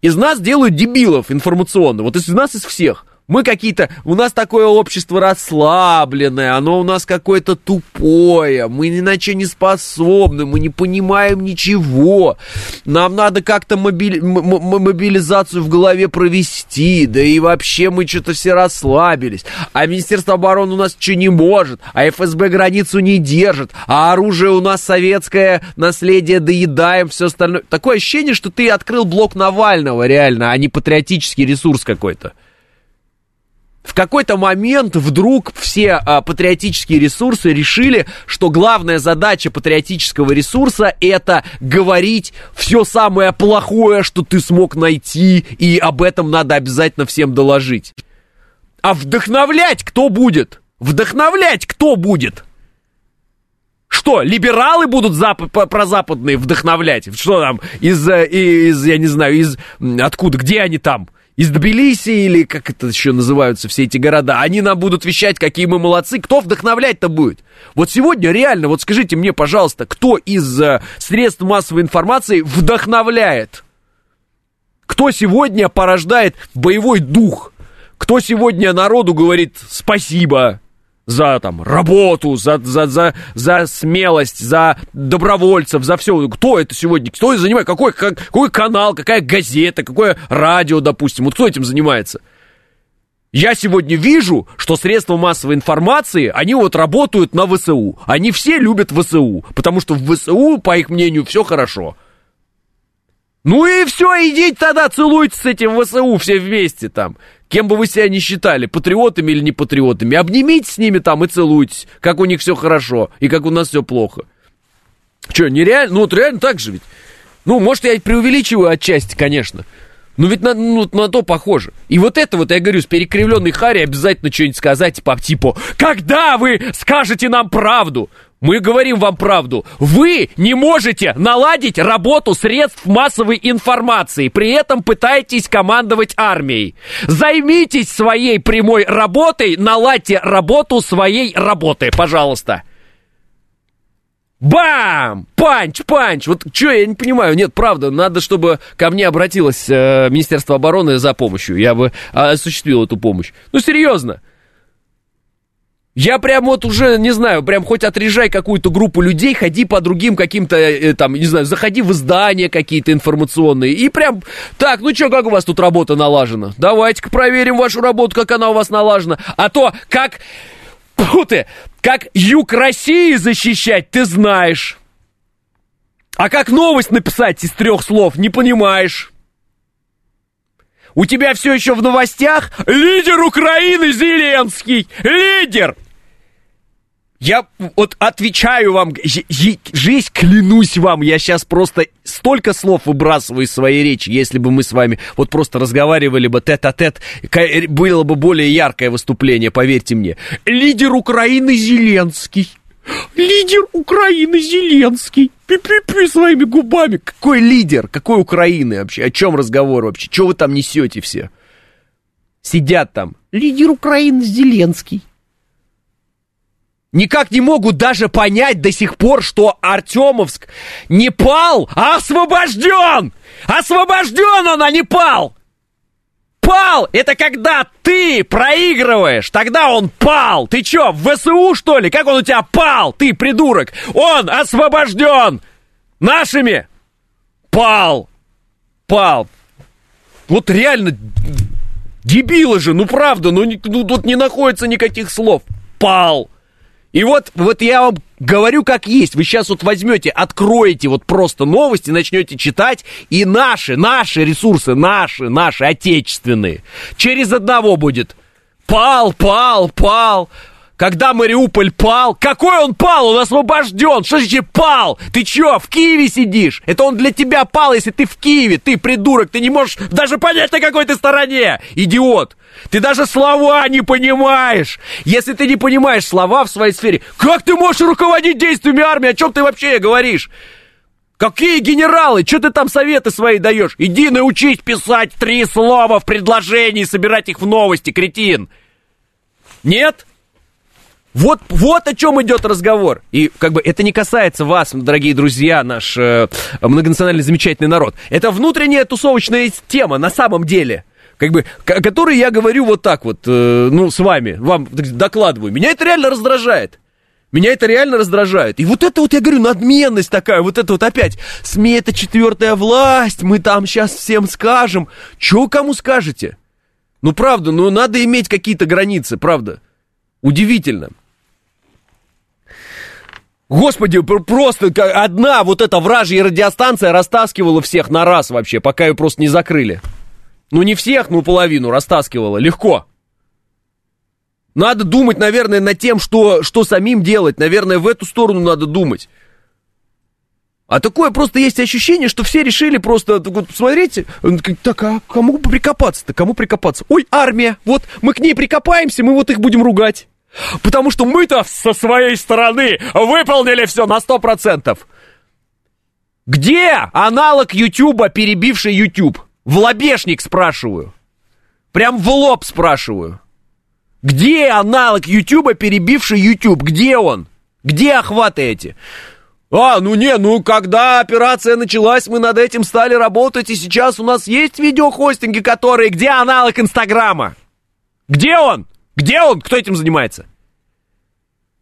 [SPEAKER 2] Из нас делают дебилов информационно. Вот из нас, из всех. Мы какие-то, у нас такое общество расслабленное, оно у нас какое-то тупое, мы ни на что не способны, мы не понимаем ничего. Нам надо как-то мобили, мобилизацию в голове провести, да и вообще мы что-то все расслабились. А Министерство обороны у нас что не может, а ФСБ границу не держит, а оружие у нас советское, наследие доедаем, все остальное. Такое ощущение, что ты открыл блок Навального реально, а не патриотический ресурс какой-то в какой-то момент вдруг все а, патриотические ресурсы решили, что главная задача патриотического ресурса это говорить все самое плохое, что ты смог найти, и об этом надо обязательно всем доложить. А вдохновлять кто будет? Вдохновлять кто будет? Что, либералы будут зап- прозападные вдохновлять? Что там, из, э, из, я не знаю, из, откуда, где они там? Из Тбилиси или как это еще называются все эти города, они нам будут вещать, какие мы молодцы. Кто вдохновлять-то будет? Вот сегодня реально, вот скажите мне, пожалуйста, кто из э, средств массовой информации вдохновляет? Кто сегодня порождает боевой дух? Кто сегодня народу говорит спасибо? За там работу, за, за, за, за смелость, за добровольцев, за все. Кто это сегодня? Кто это занимает? Какой, как, какой канал, какая газета, какое радио, допустим? Вот кто этим занимается? Я сегодня вижу, что средства массовой информации, они вот работают на ВСУ. Они все любят ВСУ, потому что в ВСУ, по их мнению, все хорошо. Ну и все, идите тогда целуйтесь с этим ВСУ все вместе там. Кем бы вы себя ни считали, патриотами или не патриотами, обнимитесь с ними там и целуйтесь, как у них все хорошо и как у нас все плохо. Че, нереально? Ну вот реально так же ведь. Ну, может, я преувеличиваю отчасти, конечно. Ну ведь на, ну, на то похоже. И вот это вот, я говорю, с перекривленной Хари обязательно что-нибудь сказать, типа, типа, когда вы скажете нам правду? Мы говорим вам правду. Вы не можете наладить работу средств массовой информации, при этом пытаетесь командовать армией. Займитесь своей прямой работой, наладьте работу своей работы, пожалуйста. Бам! Панч, панч! Вот что, я не понимаю. Нет, правда, надо, чтобы ко мне обратилось э, Министерство обороны за помощью. Я бы осуществил эту помощь. Ну, серьезно. Я прям вот уже, не знаю, прям хоть отрежай какую-то группу людей, ходи по другим каким-то, э, там, не знаю, заходи в издания какие-то информационные, и прям, так, ну что, как у вас тут работа налажена? Давайте-ка проверим вашу работу, как она у вас налажена. А то, как Фу ты! Как юг России защищать, ты знаешь. А как новость написать из трех слов, не понимаешь. У тебя все еще в новостях лидер Украины Зеленский. Лидер! Я вот отвечаю вам, жизнь, клянусь вам, я сейчас просто столько слов выбрасываю из своей речи, если бы мы с вами вот просто разговаривали бы тет-а-тет, было бы более яркое выступление, поверьте мне. Лидер Украины Зеленский. Лидер Украины Зеленский. Пи-пи-пи своими губами. Какой лидер? Какой Украины вообще? О чем разговор вообще? Чего вы там несете все? Сидят там. Лидер Украины Зеленский никак не могут даже понять до сих пор, что Артемовск не пал, а освобожден! Освобожден он, а не пал! Пал! Это когда ты проигрываешь, тогда он пал! Ты чё, в ВСУ, что ли? Как он у тебя пал, ты придурок? Он освобожден! Нашими! Пал! Пал! Вот реально, дебилы же, ну правда, ну, ну тут не находится никаких слов. Пал! И вот, вот я вам говорю как есть. Вы сейчас вот возьмете, откроете вот просто новости, начнете читать, и наши, наши ресурсы, наши, наши, отечественные, через одного будет. Пал, пал, пал. Когда Мариуполь пал, какой он пал? Он освобожден. Что значит пал? Ты чё, в Киеве сидишь? Это он для тебя пал, если ты в Киеве. Ты придурок, ты не можешь даже понять, на какой ты стороне. Идиот. Ты даже слова не понимаешь. Если ты не понимаешь слова в своей сфере, как ты можешь руководить действиями армии? О чем ты вообще говоришь? Какие генералы? Что ты там советы свои даешь? Иди научись писать три слова в предложении, собирать их в новости, кретин. Нет? Вот, вот о чем идет разговор. И как бы это не касается вас, дорогие друзья, наш э, многонациональный замечательный народ. Это внутренняя тусовочная тема на самом деле. Как бы, о которой я говорю вот так вот, э, ну, с вами, вам докладываю. Меня это реально раздражает. Меня это реально раздражает. И вот это вот, я говорю, надменность такая, вот это вот опять. СМИ это четвертая власть, мы там сейчас всем скажем. Чего кому скажете? Ну, правда, ну, надо иметь какие-то границы, правда. Удивительно. Господи, просто одна вот эта вражья радиостанция растаскивала всех на раз вообще, пока ее просто не закрыли. Ну не всех, ну половину растаскивала, легко. Надо думать, наверное, над тем, что, что самим делать. Наверное, в эту сторону надо думать. А такое просто есть ощущение, что все решили просто, вот, смотрите, так, а кому прикопаться-то, кому прикопаться? Ой, армия, вот мы к ней прикопаемся, мы вот их будем ругать. Потому что мы-то со своей стороны выполнили все на 100%. Где аналог Ютуба, перебивший Ютуб? В лобешник спрашиваю. Прям в лоб спрашиваю. Где аналог Ютуба, перебивший Ютуб? Где он? Где охваты эти? А, ну не, ну когда операция началась, мы над этим стали работать, и сейчас у нас есть видеохостинги, которые... Где аналог Инстаграма? Где он? Где он? Кто этим занимается?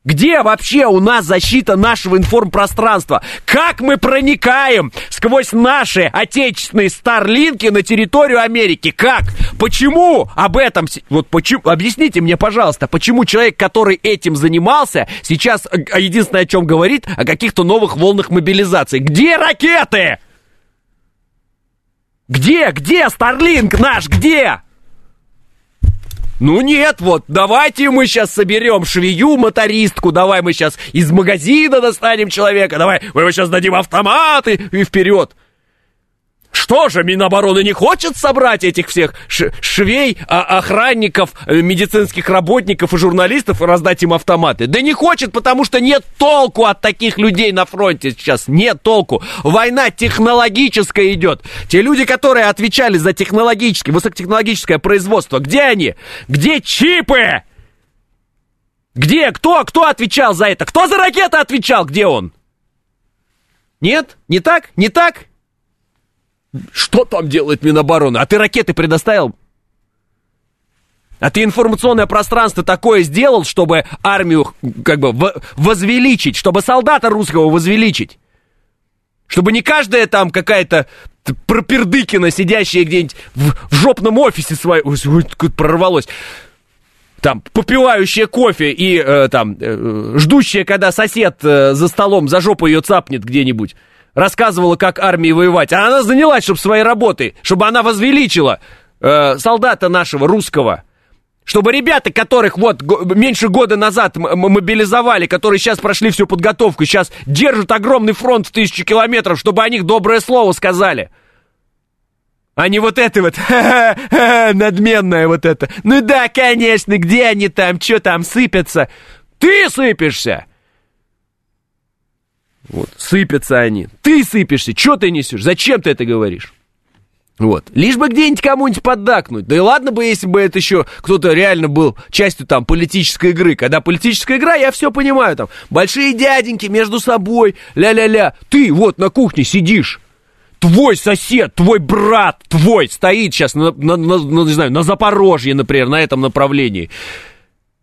[SPEAKER 2] Где вообще у нас защита нашего информпространства? Как мы проникаем сквозь наши отечественные старлинки на территорию Америки? Как? Почему об этом... Вот почему... Объясните мне, пожалуйста, почему человек, который этим занимался, сейчас э, единственное, о чем говорит, о каких-то новых волнах мобилизации? Где ракеты? Где, где Старлинг наш, где? Ну нет, вот, давайте мы сейчас соберем швею, мотористку, давай мы сейчас из магазина достанем человека, давай мы сейчас дадим автоматы и вперед. Что же, Минобороны не хочет собрать этих всех швей, а охранников, э, медицинских работников и журналистов и раздать им автоматы? Да не хочет, потому что нет толку от таких людей на фронте сейчас. Нет толку. Война технологическая идет. Те люди, которые отвечали за технологическое, высокотехнологическое производство, где они? Где чипы? Где? Кто? Кто отвечал за это? Кто за ракеты отвечал? Где он? Нет? Не так? Не так? Что там делает Минобороны? А ты ракеты предоставил? А ты информационное пространство такое сделал, чтобы армию как бы возвеличить, чтобы солдата русского возвеличить? Чтобы не каждая там какая-то пропердыкина, сидящая где-нибудь в, в жопном офисе своей, прорвалось, там, попивающая кофе и э, там, э, ждущая, когда сосед э, за столом за жопу ее цапнет где-нибудь, рассказывала, как армии воевать, а она занялась, чтобы своей работой, чтобы она возвеличила э, солдата нашего русского. Чтобы ребята, которых вот меньше года назад мобилизовали, которые сейчас прошли всю подготовку, сейчас держат огромный фронт в тысячу километров, чтобы о них доброе слово сказали. А не вот это вот, надменное вот это. Ну да, конечно, где они там, что там сыпятся? Ты сыпешься! Вот, сыпятся они. Ты сыпешься, что ты несешь? Зачем ты это говоришь? Вот. Лишь бы где-нибудь кому-нибудь поддакнуть. Да и ладно бы, если бы это еще кто-то реально был частью там политической игры. Когда политическая игра, я все понимаю. Там большие дяденьки между собой, ля-ля-ля. Ты вот на кухне сидишь. Твой сосед, твой брат, твой стоит сейчас на, на, на, на, не знаю, на Запорожье, например, на этом направлении.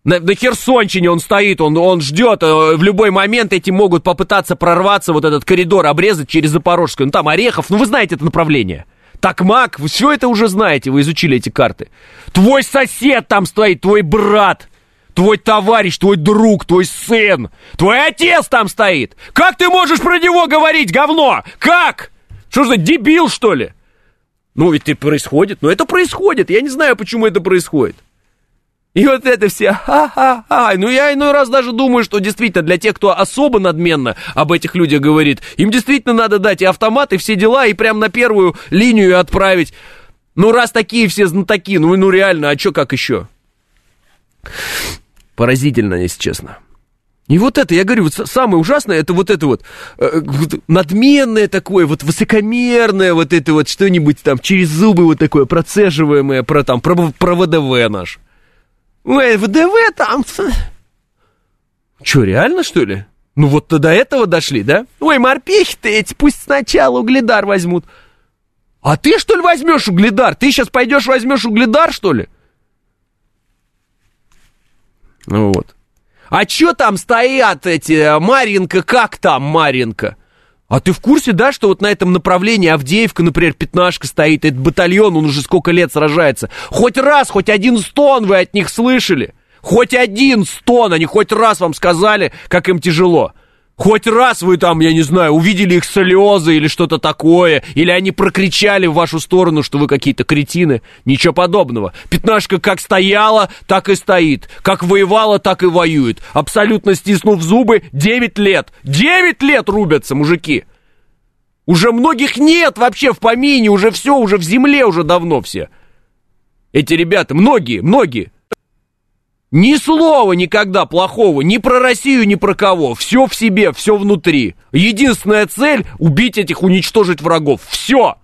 [SPEAKER 2] На, на Херсонщине он стоит, он, он ждет, э, в любой момент эти могут попытаться прорваться, вот этот коридор обрезать через Запорожскую. Ну там Орехов, ну вы знаете это направление. Такмак, вы все это уже знаете, вы изучили эти карты. Твой сосед там стоит, твой брат, твой товарищ, твой друг, твой сын, твой отец там стоит. Как ты можешь про него говорить, говно? Как? Что же, дебил, что ли? Ну, ведь это происходит. Ну, это происходит. Я не знаю, почему это происходит. И вот это все, ха-ха-ха. Ну, я иной раз даже думаю, что действительно для тех, кто особо надменно об этих людях говорит, им действительно надо дать и автомат, и все дела, и прям на первую линию отправить. Ну, раз такие все знатоки, ну, ну реально, а что как еще? Поразительно, если честно. И вот это, я говорю, вот самое ужасное, это вот это вот, э, надменное такое, вот высокомерное, вот это вот что-нибудь там через зубы вот такое процеживаемое про там, про, про ВДВ наш. Ой, ВДВ там... Че, реально, что ли? Ну вот до этого дошли, да? Ой, морпехи-то эти пусть сначала угледар возьмут. А ты, что ли, возьмешь угледар? Ты сейчас пойдешь возьмешь угледар, что ли? Ну вот. А чё там стоят эти, э, Маринка, как там Маринка? А ты в курсе, да, что вот на этом направлении Авдеевка, например, пятнашка стоит, этот батальон, он уже сколько лет сражается. Хоть раз, хоть один стон вы от них слышали? Хоть один стон, они хоть раз вам сказали, как им тяжело. Хоть раз вы там, я не знаю, увидели их слезы или что-то такое, или они прокричали в вашу сторону, что вы какие-то кретины. Ничего подобного. Пятнашка как стояла, так и стоит. Как воевала, так и воюет. Абсолютно стиснув зубы, 9 лет. 9 лет рубятся, мужики. Уже многих нет вообще в помине, уже все, уже в земле уже давно все. Эти ребята, многие, многие. Ни слова никогда плохого, ни про Россию, ни про кого. Все в себе, все внутри. Единственная цель — убить этих, уничтожить врагов. Все.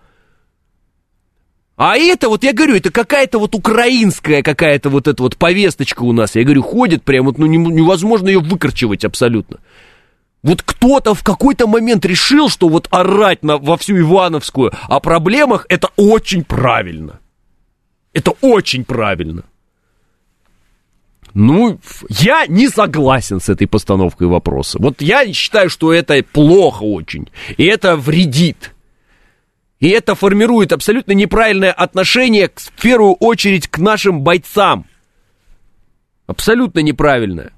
[SPEAKER 2] А это, вот я говорю, это какая-то вот украинская какая-то вот эта вот повесточка у нас. Я говорю, ходит прям, вот, ну невозможно ее выкорчевать абсолютно. Вот кто-то в какой-то момент решил, что вот орать на, во всю Ивановскую о проблемах это очень правильно. Это очень правильно. Ну, я не согласен с этой постановкой вопроса. Вот я считаю, что это плохо очень. И это вредит. И это формирует абсолютно неправильное отношение, в первую очередь, к нашим бойцам. Абсолютно неправильное.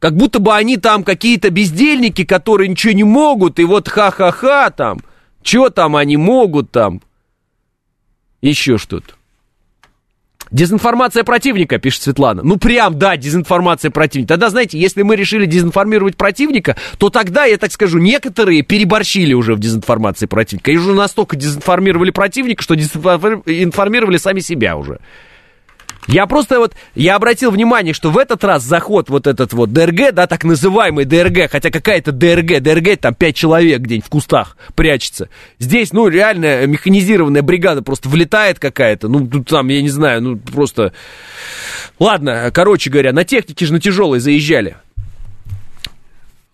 [SPEAKER 2] Как будто бы они там какие-то бездельники, которые ничего не могут, и вот ха-ха-ха там, что там они могут там. Еще что-то. Дезинформация противника, пишет Светлана. Ну, прям, да, дезинформация противника. Тогда, знаете, если мы решили дезинформировать противника, то тогда, я так скажу, некоторые переборщили уже в дезинформации противника. И уже настолько дезинформировали противника, что дезинформировали сами себя уже. Я просто вот, я обратил внимание, что в этот раз заход вот этот вот ДРГ, да, так называемый ДРГ, хотя какая-то ДРГ, ДРГ там пять человек где-нибудь в кустах прячется. Здесь, ну, реально механизированная бригада просто влетает какая-то, ну, тут там, я не знаю, ну, просто... Ладно, короче говоря, на технике же на тяжелой заезжали.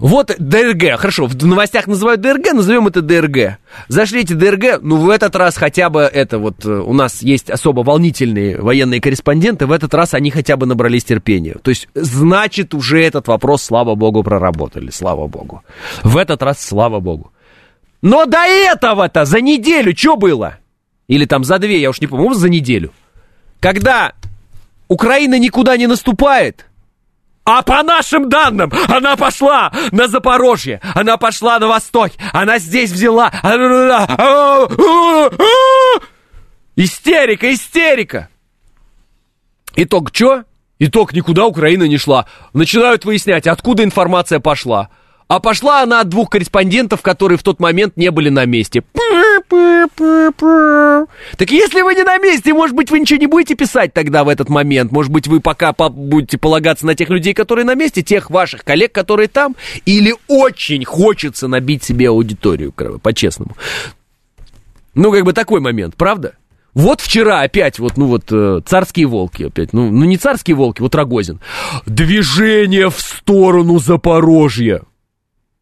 [SPEAKER 2] Вот ДРГ, хорошо, в новостях называют ДРГ, назовем это ДРГ. Зашли эти ДРГ, ну в этот раз хотя бы это вот, э, у нас есть особо волнительные военные корреспонденты, в этот раз они хотя бы набрались терпения. То есть, значит, уже этот вопрос, слава богу, проработали, слава богу. В этот раз, слава богу. Но до этого-то за неделю что было? Или там за две, я уж не помню, за неделю. Когда Украина никуда не наступает, а по нашим данным, она пошла на Запорожье, она пошла на восток, она здесь взяла. Истерика, истерика. Итог что? Итог никуда Украина не шла. Начинают выяснять, откуда информация пошла. А пошла она от двух корреспондентов, которые в тот момент не были на месте. Так если вы не на месте, может быть, вы ничего не будете писать тогда в этот момент. Может быть, вы пока будете полагаться на тех людей, которые на месте, тех ваших коллег, которые там. Или очень хочется набить себе аудиторию, по-честному. Ну, как бы такой момент, правда? Вот вчера опять вот, ну вот, э, царские волки опять, ну, ну не царские волки, вот Рогозин. Движение в сторону Запорожья.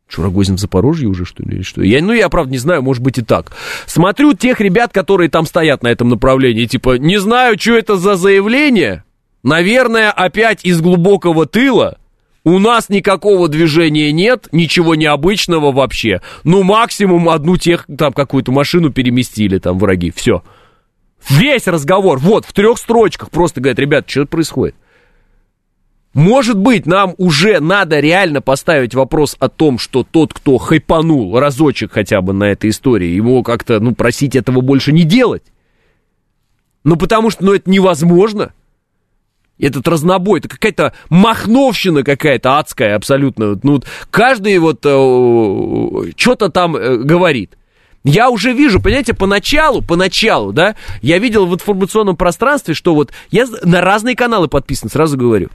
[SPEAKER 2] Что, в Запорожье уже, что ли, или что? Я, ну, я, правда, не знаю, может быть и так. Смотрю тех ребят, которые там стоят на этом направлении, типа, не знаю, что это за заявление, наверное, опять из глубокого тыла, у нас никакого движения нет, ничего необычного вообще. Ну, максимум одну тех, там, какую-то машину переместили, там, враги, все. Весь разговор, вот, в трех строчках просто говорят, ребят, что происходит? Может быть, нам уже надо реально поставить вопрос о том, что тот, кто хайпанул разочек хотя бы на этой истории, ему как-то, ну, просить этого больше не делать. Ну, потому что, ну, это невозможно. Этот разнобой, это какая-то махновщина какая-то адская абсолютно. Ну, каждый вот э, что-то там э, говорит. Я уже вижу, понимаете, поначалу, поначалу, да, я видел в информационном пространстве, что вот я на разные каналы подписан, сразу говорю.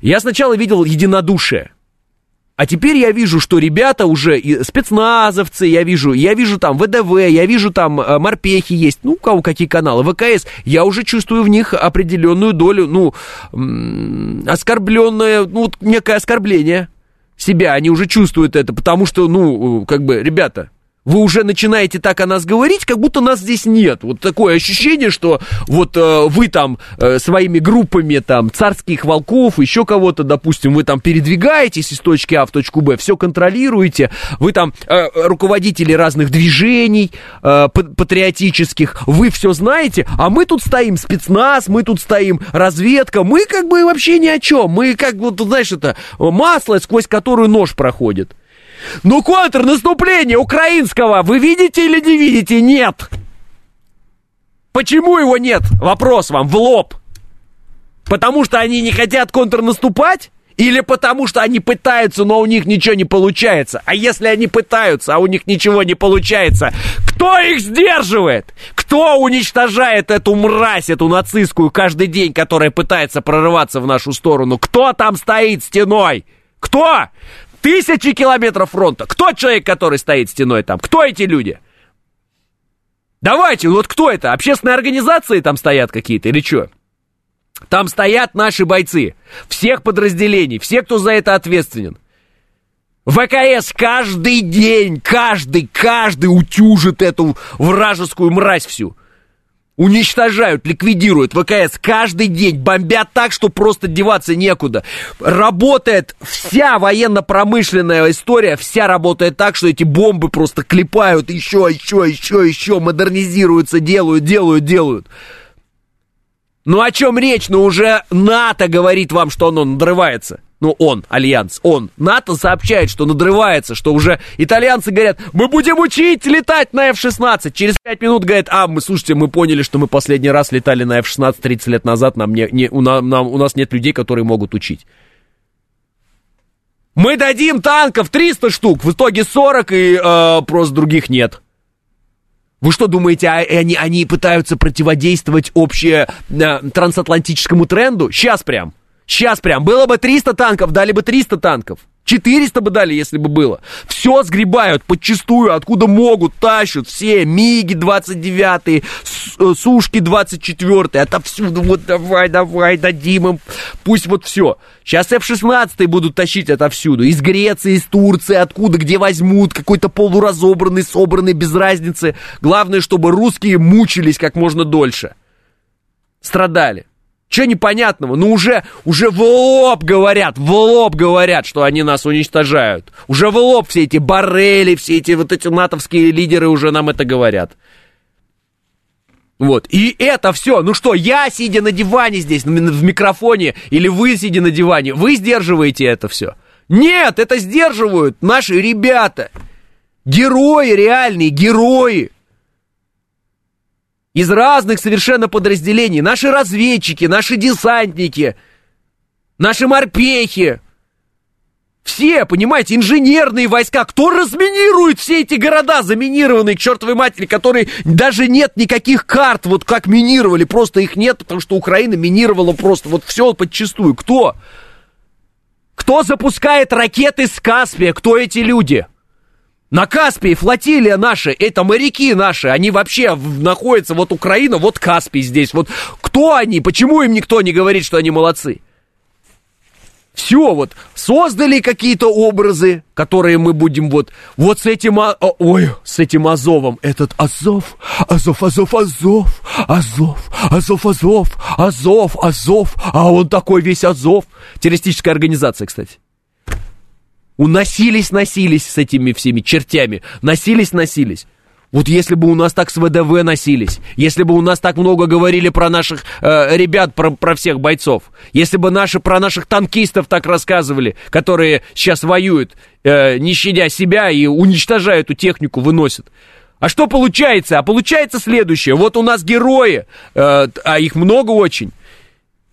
[SPEAKER 2] Я сначала видел единодушие. А теперь я вижу, что ребята уже спецназовцы, я вижу, я вижу там ВДВ, я вижу там э, морпехи есть, ну, у кого какие каналы, ВКС, я уже чувствую в них определенную долю, ну, оскорбленное, ну, вот некое оскорбление себя, они уже чувствуют это, потому что, ну, как бы, ребята, вы уже начинаете так о нас говорить, как будто нас здесь нет. Вот такое ощущение, что вот э, вы там э, своими группами там царских волков, еще кого-то, допустим, вы там передвигаетесь из точки А в точку Б, все контролируете, вы там э, руководители разных движений э, патриотических, вы все знаете, а мы тут стоим спецназ, мы тут стоим разведка, мы как бы вообще ни о чем, мы как вот, знаешь, это масло, сквозь которую нож проходит. Ну, контрнаступление украинского вы видите или не видите? Нет. Почему его нет? Вопрос вам в лоб. Потому что они не хотят контрнаступать? Или потому что они пытаются, но у них ничего не получается? А если они пытаются, а у них ничего не получается, кто их сдерживает? Кто уничтожает эту мразь, эту нацистскую каждый день, которая пытается прорываться в нашу сторону? Кто там стоит стеной? Кто? Тысячи километров фронта. Кто человек, который стоит стеной там? Кто эти люди? Давайте, вот кто это? Общественные организации там стоят какие-то или что? Там стоят наши бойцы. Всех подразделений, все, кто за это ответственен. ВКС каждый день, каждый, каждый утюжит эту вражескую мразь всю уничтожают, ликвидируют ВКС каждый день, бомбят так, что просто деваться некуда. Работает вся военно-промышленная история, вся работает так, что эти бомбы просто клепают еще, еще, еще, еще, модернизируются, делают, делают, делают. Ну о чем речь? Ну уже НАТО говорит вам, что оно надрывается. Ну он, Альянс, он, НАТО сообщает, что надрывается, что уже итальянцы говорят, мы будем учить летать на F-16. Через 5 минут говорят, а, мы, слушайте, мы поняли, что мы последний раз летали на F-16 30 лет назад, нам не, не, у, нам, у нас нет людей, которые могут учить. Мы дадим танков 300 штук, в итоге 40 и э, просто других нет. Вы что думаете, а, они, они пытаются противодействоватьобще э, трансатлантическому тренду? Сейчас прям. Сейчас прям. Было бы 300 танков, дали бы 300 танков. 400 бы дали, если бы было. Все сгребают подчистую, откуда могут, тащат все. Миги 29, э, Сушки 24, отовсюду. Вот давай, давай, дадим им. Пусть вот все. Сейчас F-16 будут тащить отовсюду. Из Греции, из Турции, откуда, где возьмут. Какой-то полуразобранный, собранный, без разницы. Главное, чтобы русские мучились как можно дольше. Страдали. Че непонятного? Ну уже, уже в лоб говорят, в лоб говорят, что они нас уничтожают. Уже в лоб все эти барели, все эти вот эти натовские лидеры уже нам это говорят. Вот, и это все, ну что, я, сидя на диване здесь, в микрофоне, или вы, сидя на диване, вы сдерживаете это все? Нет, это сдерживают наши ребята. Герои реальные, герои из разных совершенно подразделений. Наши разведчики, наши десантники, наши морпехи. Все, понимаете, инженерные войска. Кто разминирует все эти города, заминированные к чертовой матери, которые даже нет никаких карт, вот как минировали, просто их нет, потому что Украина минировала просто вот все подчистую. Кто? Кто запускает ракеты с Каспия? Кто эти люди? На Каспии флотилия наша, это моряки наши, они вообще находятся, вот Украина, вот Каспий здесь, вот кто они, почему им никто не говорит, что они молодцы? Все, вот, создали какие-то образы, которые мы будем вот, вот с этим, а, ой, с этим Азовом, этот Азов, Азов, Азов, Азов, Азов, Азов, Азов, Азов, Азов, а он такой весь Азов. Террористическая организация, кстати. Уносились, носились с этими всеми чертями. Носились, носились. Вот если бы у нас так с ВДВ носились, если бы у нас так много говорили про наших э, ребят, про, про всех бойцов, если бы наши про наших танкистов так рассказывали, которые сейчас воюют, э, не щадя себя и уничтожают эту технику, выносят. А что получается? А получается следующее. Вот у нас герои, э, а их много очень.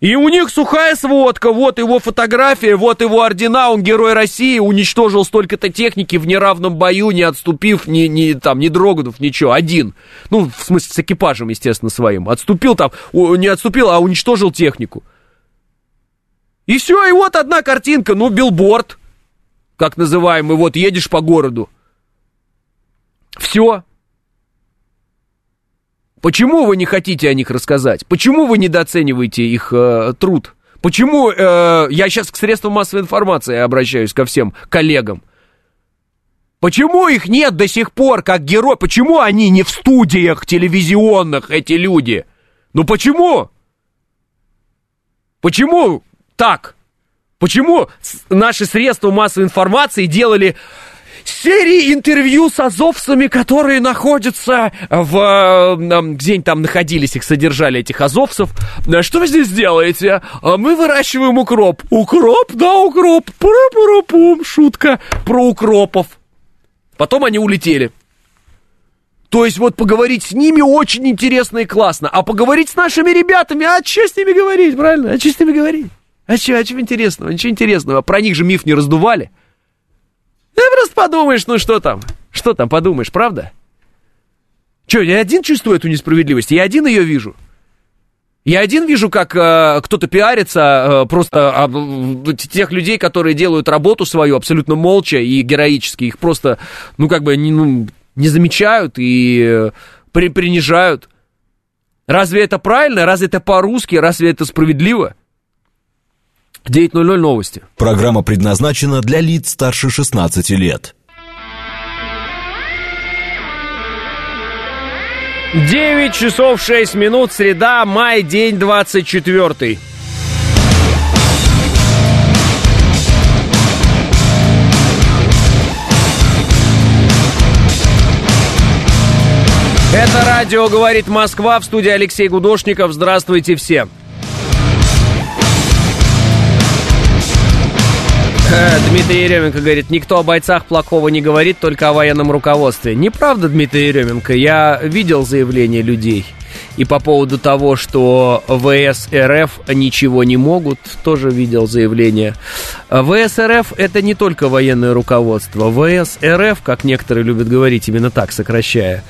[SPEAKER 2] И у них сухая сводка, вот его фотография, вот его ордена, он герой России, уничтожил столько-то техники в неравном бою, не отступив, не, не, там, не дрогнув, ничего, один. Ну, в смысле, с экипажем, естественно, своим. Отступил там, не отступил, а уничтожил технику. И все, и вот одна картинка, ну, билборд, как называемый, вот едешь по городу. Все, Почему вы не хотите о них рассказать? Почему вы недооцениваете их э, труд? Почему э, я сейчас к средствам массовой информации обращаюсь ко всем коллегам? Почему их нет до сих пор как герой? Почему они не в студиях телевизионных, эти люди? Ну почему? Почему так? Почему наши средства массовой информации делали серии интервью с азовцами, которые находятся в... Где-нибудь там находились, их содержали, этих азовцев. Что вы здесь делаете? А мы выращиваем укроп. Укроп? Да, укроп. Пара-пара-пум. Шутка про укропов. Потом они улетели. То есть вот поговорить с ними очень интересно и классно. А поговорить с нашими ребятами, а что с ними говорить, правильно? А что с ними говорить? А что, а что интересного? Ничего интересного. Про них же миф не раздували. Ты просто подумаешь, ну что там? Что там подумаешь, правда? Че, я один чувствую эту несправедливость? Я один ее вижу. Я один вижу, как э, кто-то пиарится э, просто э, тех людей, которые делают работу свою абсолютно молча и героически. Их просто, ну, как бы, не, ну, не замечают и э, при, принижают. Разве это правильно? Разве это по-русски? Разве это справедливо? 9.00 новости.
[SPEAKER 1] Программа предназначена для лиц старше 16 лет.
[SPEAKER 2] 9 часов 6 минут, среда, май, день 24. Это радио «Говорит Москва» в студии Алексей Гудошников. Здравствуйте всем. Дмитрий Еременко говорит, никто о бойцах плохого не говорит, только о военном руководстве. Неправда, Дмитрий Еременко, я видел заявления людей. И по поводу того, что ВС РФ ничего не могут, тоже видел заявление. ВС РФ это не только военное руководство. ВС РФ, как некоторые любят говорить, именно так сокращая,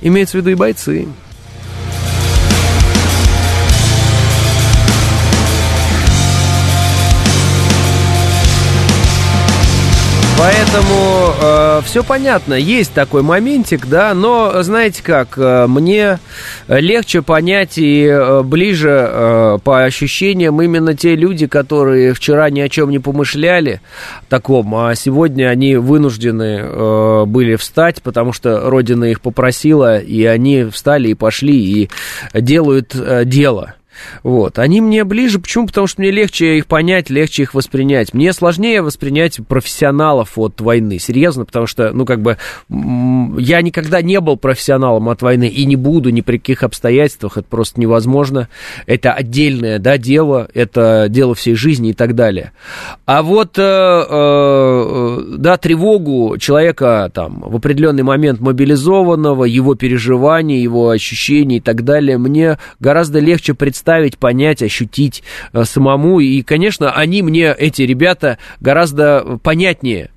[SPEAKER 2] имеется в виду и бойцы. Поэтому э, все понятно, есть такой моментик, да, но знаете как, э, мне легче понять и э, ближе э, по ощущениям именно те люди, которые вчера ни о чем не помышляли таком, а сегодня они вынуждены э, были встать, потому что Родина их попросила, и они встали и пошли и делают э, дело. Вот. Они мне ближе, почему? Потому что мне легче их понять, легче их воспринять. Мне сложнее воспринять профессионалов от войны, серьезно, потому что, ну, как бы, я никогда не был профессионалом от войны и не буду ни при каких обстоятельствах, это просто невозможно. Это отдельное, да, дело, это дело всей жизни и так далее. А вот, э, э, да, тревогу человека там в определенный момент мобилизованного, его переживания, его ощущений и так далее, мне гораздо легче представить представить, понять, ощутить э, самому. И, конечно, они мне, эти ребята, гораздо понятнее,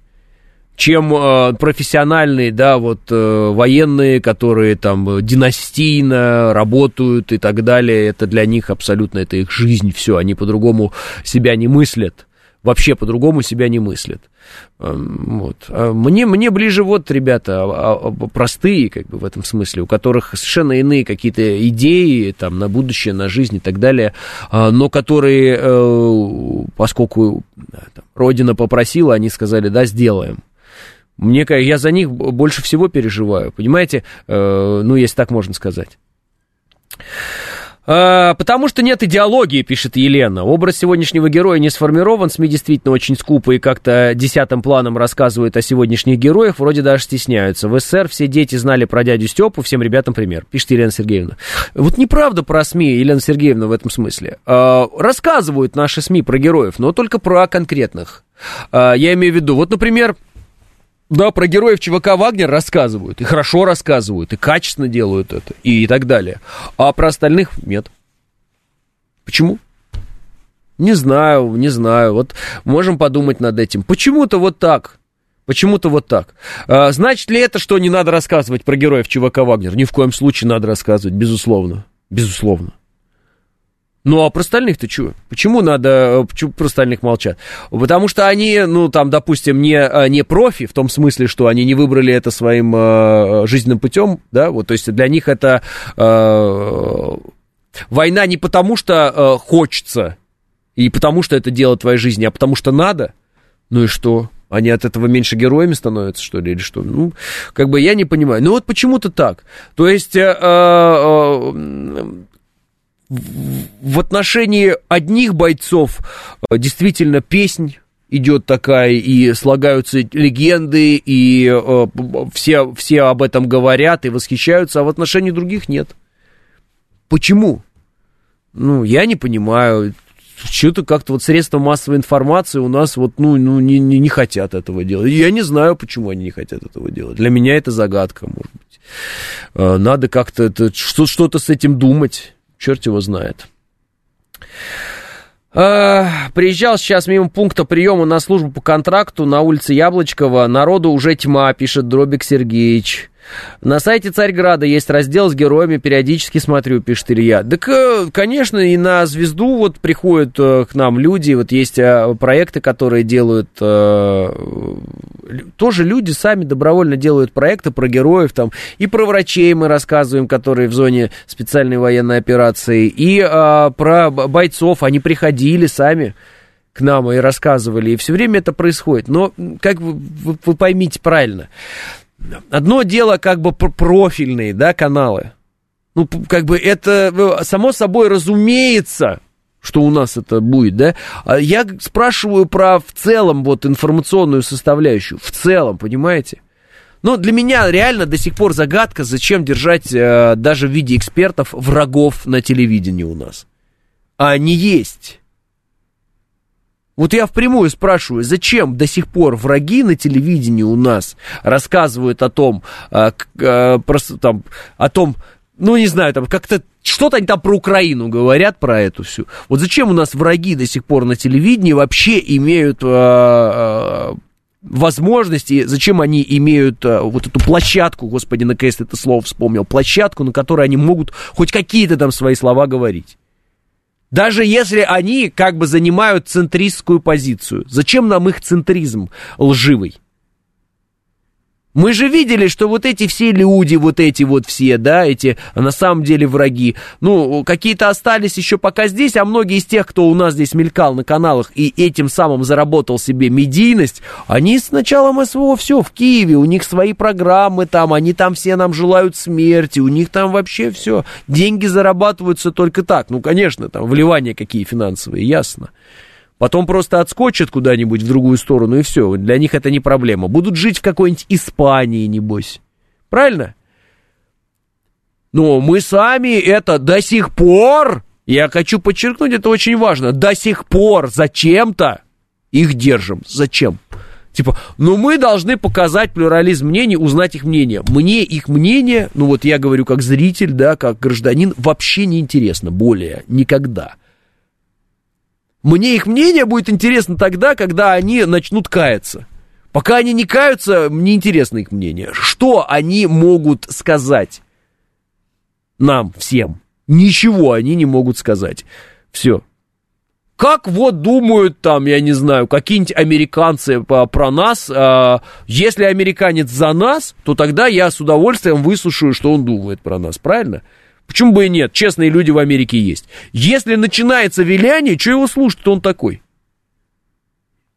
[SPEAKER 2] чем э, профессиональные, да, вот э, военные, которые там династийно работают и так далее. Это для них абсолютно, это их жизнь, все, они по-другому себя не мыслят вообще по-другому себя не мыслят. Эм, вот. А мне, мне ближе вот ребята а, а, простые, как бы в этом смысле, у которых совершенно иные какие-то идеи там, на будущее, на жизнь и так далее, но которые, э, поскольку там, Родина попросила, они сказали, да, сделаем. Мне, я за них больше всего переживаю, понимаете, э, ну, если так можно сказать. А, потому что нет идеологии, пишет Елена. Образ сегодняшнего героя не сформирован, СМИ действительно очень скупо и как-то десятым планом рассказывают о сегодняшних героях, вроде даже стесняются. В СССР все дети знали про дядю Степу, всем ребятам пример, пишет Елена Сергеевна. Вот неправда про СМИ, Елена Сергеевна, в этом смысле. А, рассказывают наши СМИ про героев, но только про конкретных. А, я имею в виду, вот, например, да, про героев ЧВК Вагнер рассказывают, и хорошо рассказывают, и качественно делают это, и, и так далее. А про остальных нет. Почему? Не знаю, не знаю. Вот можем подумать над этим. Почему-то вот так. Почему-то вот так. А, значит ли это, что не надо рассказывать про героев ЧВК Вагнер? Ни в коем случае надо рассказывать, безусловно. Безусловно. Ну, а про остальных-то что? Почему надо, почему про остальных молчат? Потому что они, ну, там, допустим, не, а, не профи, в том смысле, что они не выбрали это своим э, жизненным путем, да, вот, то есть для них это э, война не потому, что э, хочется, и потому, что это дело твоей жизни, а потому, что надо. Ну и что? Они от этого меньше героями становятся, что ли, или что? Ну, как бы я не понимаю. Ну вот почему-то так. То есть... Э, э, в отношении одних бойцов э, действительно песнь идет такая, и слагаются легенды, и э, все, все об этом говорят и восхищаются, а в отношении других нет. Почему? Ну, я не понимаю. Что-то как-то вот средства массовой информации у нас вот, ну, ну не, не, не хотят этого делать. Я не знаю, почему они не хотят этого делать. Для меня это загадка, может быть. Э, надо как-то что-то с этим думать черт его знает. А, приезжал сейчас мимо пункта приема на службу по контракту на улице Яблочкова. Народу уже тьма, пишет Дробик Сергеевич. На сайте Царьграда есть раздел с героями, периодически смотрю, пишет Илья. Так, э, конечно, и на «Звезду» вот приходят э, к нам люди, вот есть э, проекты, которые делают, тоже люди сами добровольно делают проекты про героев, там, и про врачей мы рассказываем, которые в зоне специальной военной операции, и про бойцов, они приходили сами к нам и рассказывали, и все время это происходит. Но, как вы, вы, вы поймите правильно, Одно дело как бы профильные, да, каналы. Ну, как бы это ну, само собой разумеется, что у нас это будет, да? А я спрашиваю про в целом вот информационную составляющую, в целом, понимаете? Но для меня реально до сих пор загадка, зачем держать э, даже в виде экспертов врагов на телевидении у нас. А они есть. Вот я впрямую спрашиваю, зачем до сих пор враги на телевидении у нас рассказывают о том, а, а, просто там, о том, ну, не знаю, там как-то что-то они там про Украину говорят, про эту всю. Вот зачем у нас враги до сих пор на телевидении вообще имеют а, а, возможности, зачем они имеют а, вот эту площадку, господи, наконец это слово вспомнил, площадку, на которой они могут хоть какие-то там свои слова говорить. Даже если они как бы занимают центристскую позицию. Зачем нам их центризм лживый? Мы же видели, что вот эти все люди, вот эти вот все, да, эти на самом деле враги, ну, какие-то остались еще пока здесь, а многие из тех, кто у нас здесь мелькал на каналах и этим самым заработал себе медийность, они с началом СВО все в Киеве, у них свои программы там, они там все нам желают смерти, у них там вообще все, деньги зарабатываются только так, ну, конечно, там вливания какие финансовые, ясно. Потом просто отскочат куда-нибудь в другую сторону, и все. Для них это не проблема. Будут жить в какой-нибудь Испании, небось. Правильно? Но мы сами это до сих пор, я хочу подчеркнуть, это очень важно, до сих пор зачем-то их держим. Зачем? Типа, ну мы должны показать плюрализм мнений, узнать их мнение. Мне их мнение, ну вот я говорю как зритель, да, как гражданин, вообще не интересно более никогда. Мне их мнение будет интересно тогда, когда они начнут каяться. Пока они не каются, мне интересно их мнение. Что они могут сказать нам всем? Ничего они не могут сказать. Все. Как вот думают там, я не знаю, какие-нибудь американцы про нас. А, если американец за нас, то тогда я с удовольствием выслушаю, что он думает про нас, правильно? Почему бы и нет? Честные люди в Америке есть. Если начинается виляние, что его слушать он такой?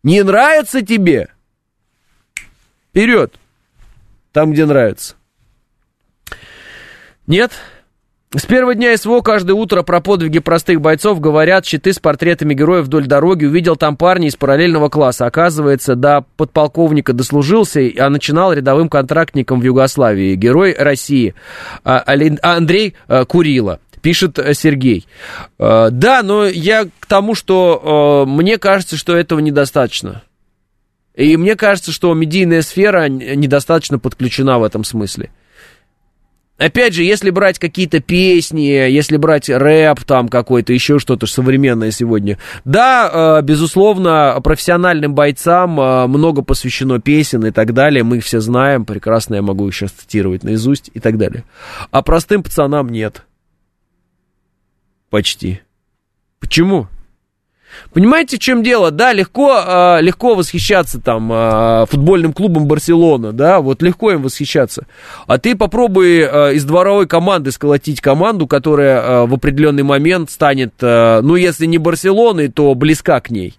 [SPEAKER 2] Не нравится тебе? Вперед. Там, где нравится. Нет? С первого дня СВО каждое утро про подвиги простых бойцов говорят щиты с портретами героев вдоль дороги. Увидел там парня из параллельного класса. Оказывается, до подполковника дослужился, а начинал рядовым контрактником в Югославии. Герой России а, Андрей а, Курила пишет э, Сергей. А, да, но я к тому, что мне кажется, что этого недостаточно. И мне кажется, что медийная сфера недостаточно подключена в этом смысле. Опять же, если брать какие-то песни, если брать рэп там какой-то, еще что-то современное сегодня, да, э, безусловно, профессиональным бойцам э, много посвящено песен и так далее, мы их все знаем, прекрасно я могу их сейчас цитировать наизусть и так далее. А простым пацанам нет. Почти. Почему? Понимаете, в чем дело? Да, легко, э, легко восхищаться там э, футбольным клубом Барселона, да, вот легко им восхищаться. А ты попробуй э, из дворовой команды сколотить команду, которая в определенный момент станет, ну, если не Барселоной, то близка к ней.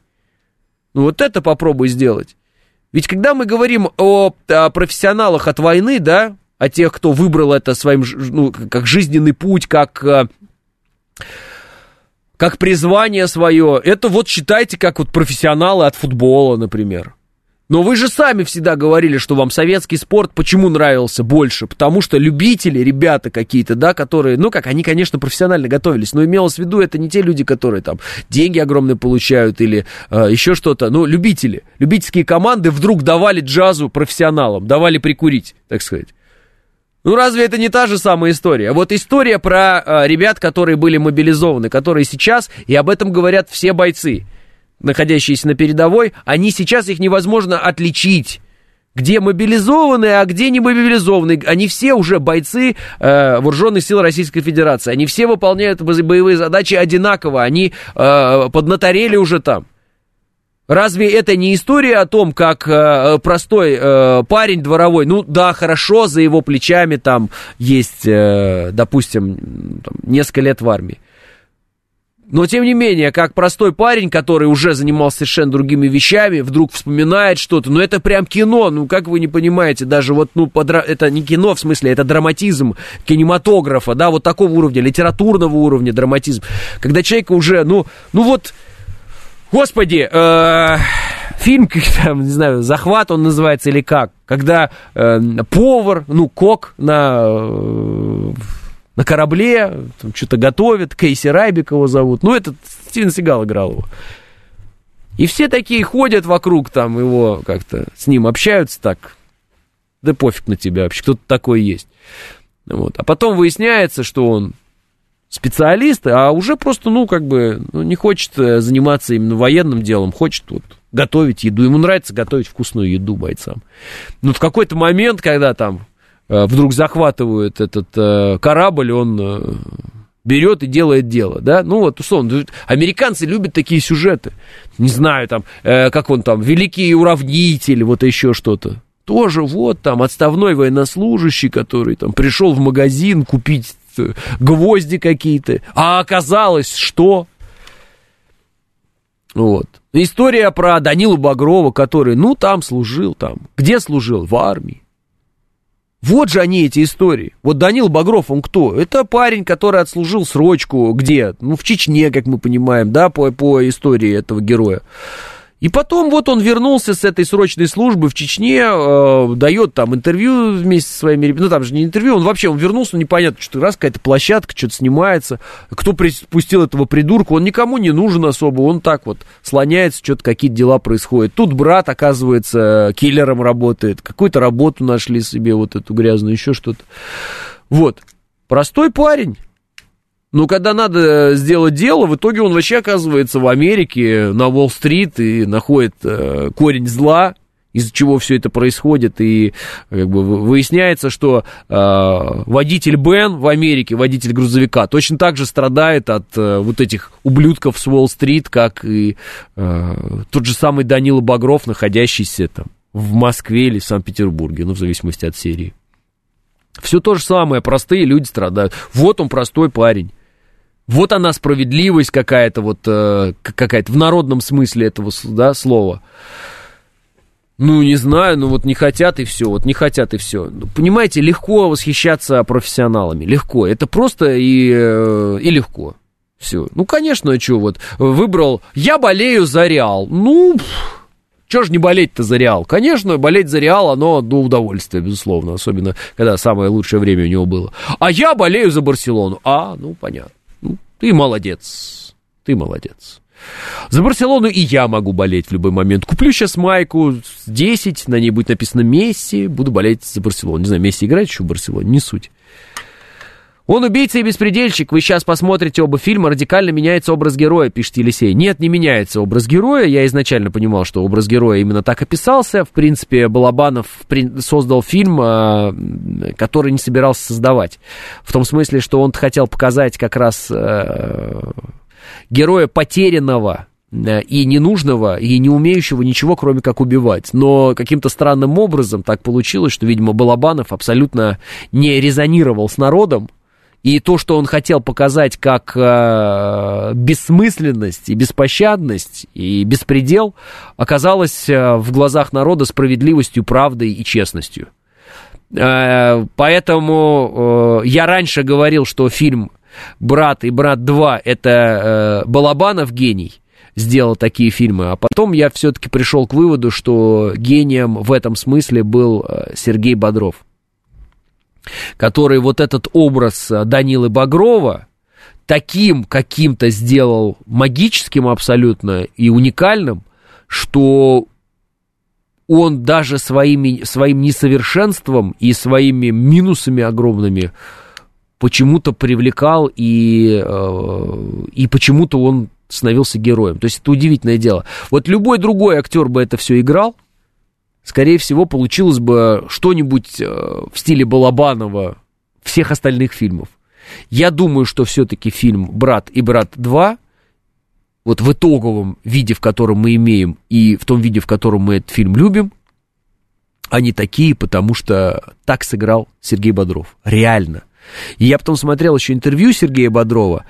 [SPEAKER 2] Ну, вот это попробуй сделать. Ведь когда мы говорим о, о профессионалах от войны, да, о тех, кто выбрал это своим, ну, как жизненный путь, как... Как призвание свое. Это вот считайте как вот профессионалы от футбола, например. Но вы же сами всегда говорили, что вам советский спорт почему нравился больше? Потому что любители, ребята какие-то, да, которые, ну как, они, конечно, профессионально готовились, но имелось в виду, это не те люди, которые там деньги огромные получают или э, еще что-то, ну, любители. Любительские команды вдруг давали джазу профессионалам, давали прикурить, так сказать. Ну разве это не та же самая история? Вот история про э, ребят, которые были мобилизованы, которые сейчас, и об этом говорят все бойцы, находящиеся на передовой, они сейчас их невозможно отличить. Где мобилизованные, а где не мобилизованные. Они все уже бойцы э, вооруженных сил Российской Федерации. Они все выполняют боевые задачи одинаково. Они э, поднаторели уже там. Разве это не история о том, как э, простой э, парень дворовой, ну да, хорошо, за его плечами там есть, э, допустим, там, несколько лет в армии. Но, тем не менее, как простой парень, который уже занимался совершенно другими вещами, вдруг вспоминает что-то, ну, это прям кино, ну, как вы не понимаете, даже вот, ну, подра... это не кино, в смысле, это драматизм кинематографа, да, вот такого уровня, литературного уровня драматизм, когда человек уже, ну, ну вот, Господи, э, фильм, там, не знаю, захват он называется или как, когда э, повар, ну, кок на, э, на корабле, что-то готовит, Кейси Райбик его зовут, ну, этот Стивен Сигал играл его. И все такие ходят вокруг там его как-то, с ним общаются так. Да пофиг на тебя вообще, кто-то такой есть. Вот. А потом выясняется, что он специалист, а уже просто, ну, как бы, ну, не хочет э, заниматься именно военным делом, хочет вот готовить еду. Ему нравится готовить вкусную еду бойцам. Но в какой-то момент, когда там э, вдруг захватывают этот э, корабль, он берет и делает дело, да, ну вот, условно, американцы любят такие сюжеты, не знаю, там, э, как он там, великий уравнитель, вот еще что-то, тоже вот там отставной военнослужащий, который там пришел в магазин купить гвозди какие-то, а оказалось, что... Вот. История про Данилу Багрова, который, ну, там служил, там. Где служил? В армии. Вот же они, эти истории. Вот Данил Багров, он кто? Это парень, который отслужил срочку где? Ну, в Чечне, как мы понимаем, да, по, по истории этого героя. И потом вот он вернулся с этой срочной службы в Чечне, э, дает там интервью вместе со своими ребятами. Ну, там же не интервью, он вообще, он вернулся, непонятно, что раз какая-то площадка, что-то снимается. Кто пустил этого придурка, он никому не нужен особо, он так вот слоняется, что-то какие-то дела происходят. Тут брат, оказывается, киллером работает, какую-то работу нашли себе, вот эту грязную, еще что-то. Вот. Простой парень, но когда надо сделать дело, в итоге он вообще оказывается в Америке, на Уолл-стрит, и находит э, корень зла, из-за чего все это происходит, и как бы, выясняется, что э, водитель Бен в Америке, водитель грузовика, точно так же страдает от э, вот этих ублюдков с Уолл-стрит, как и э, тот же самый Данила Багров, находящийся там в Москве или в Санкт-Петербурге, ну, в зависимости от серии. Все то же самое, простые люди страдают. Вот он простой парень. Вот она справедливость какая-то, вот э, какая-то в народном смысле этого да, слова. Ну, не знаю, ну вот не хотят и все, вот не хотят и все. Ну, понимаете, легко восхищаться профессионалами, легко. Это просто и, э, и легко. Все. Ну, конечно, а что вот, выбрал, я болею за Реал. Ну, что ж не болеть-то за Реал? Конечно, болеть за Реал, оно до удовольствия, безусловно, особенно, когда самое лучшее время у него было. А я болею за Барселону. А, ну, понятно. Ты молодец. Ты молодец. За Барселону и я могу болеть в любой момент. Куплю сейчас майку 10, на ней будет написано Месси, буду болеть за Барселону. Не знаю, Месси играет еще в Барселоне, не суть. Он убийца и беспредельщик. Вы сейчас посмотрите оба фильма, радикально меняется образ героя, пишет Елисей. Нет, не меняется образ героя. Я изначально понимал, что образ героя именно так описался. В принципе, Балабанов создал фильм, а, который не собирался создавать. В том смысле, что он хотел показать как раз э, героя потерянного, э, и ненужного, и не умеющего ничего, кроме как убивать. Но каким-то странным образом так получилось, что, видимо, Балабанов абсолютно не резонировал с народом, и то, что он хотел показать как э, бессмысленность и беспощадность и беспредел, оказалось э, в глазах народа справедливостью, правдой и честностью. Э, поэтому э, я раньше говорил, что фильм «Брат» и «Брат 2» это э, Балабанов гений сделал такие фильмы. А потом я все-таки пришел к выводу, что гением в этом смысле был э, Сергей Бодров который вот этот образ э, Данилы Багрова таким каким-то сделал магическим абсолютно и уникальным, что он даже своими, своим несовершенством и своими минусами огромными почему-то привлекал и, э, и почему-то он становился героем. То есть это удивительное дело. Вот любой другой актер бы это все играл, скорее всего, получилось бы что-нибудь э, в стиле Балабанова всех остальных фильмов. Я думаю, что все-таки фильм «Брат и брат 2» вот в итоговом виде, в котором мы имеем, и в том виде, в котором мы этот фильм любим, они такие, потому что так сыграл Сергей Бодров. Реально. И я потом смотрел еще интервью Сергея Бодрова,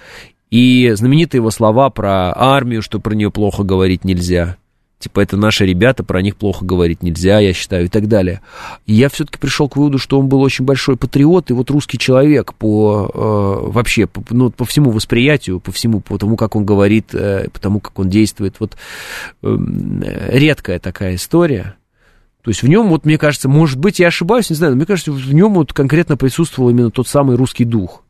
[SPEAKER 2] и знаменитые его слова про армию, что про нее плохо говорить нельзя. Типа, это наши ребята, про них плохо говорить нельзя, я считаю, и так далее. И я все-таки пришел к выводу, что он был очень большой патриот, и вот русский человек по э, вообще, по, ну, по всему восприятию, по всему, по тому, как он говорит, э, по тому, как он действует. Вот э, редкая такая история. То есть в нем, вот, мне кажется, может быть, я ошибаюсь, не знаю, но мне кажется, в нем вот конкретно присутствовал именно тот самый русский дух.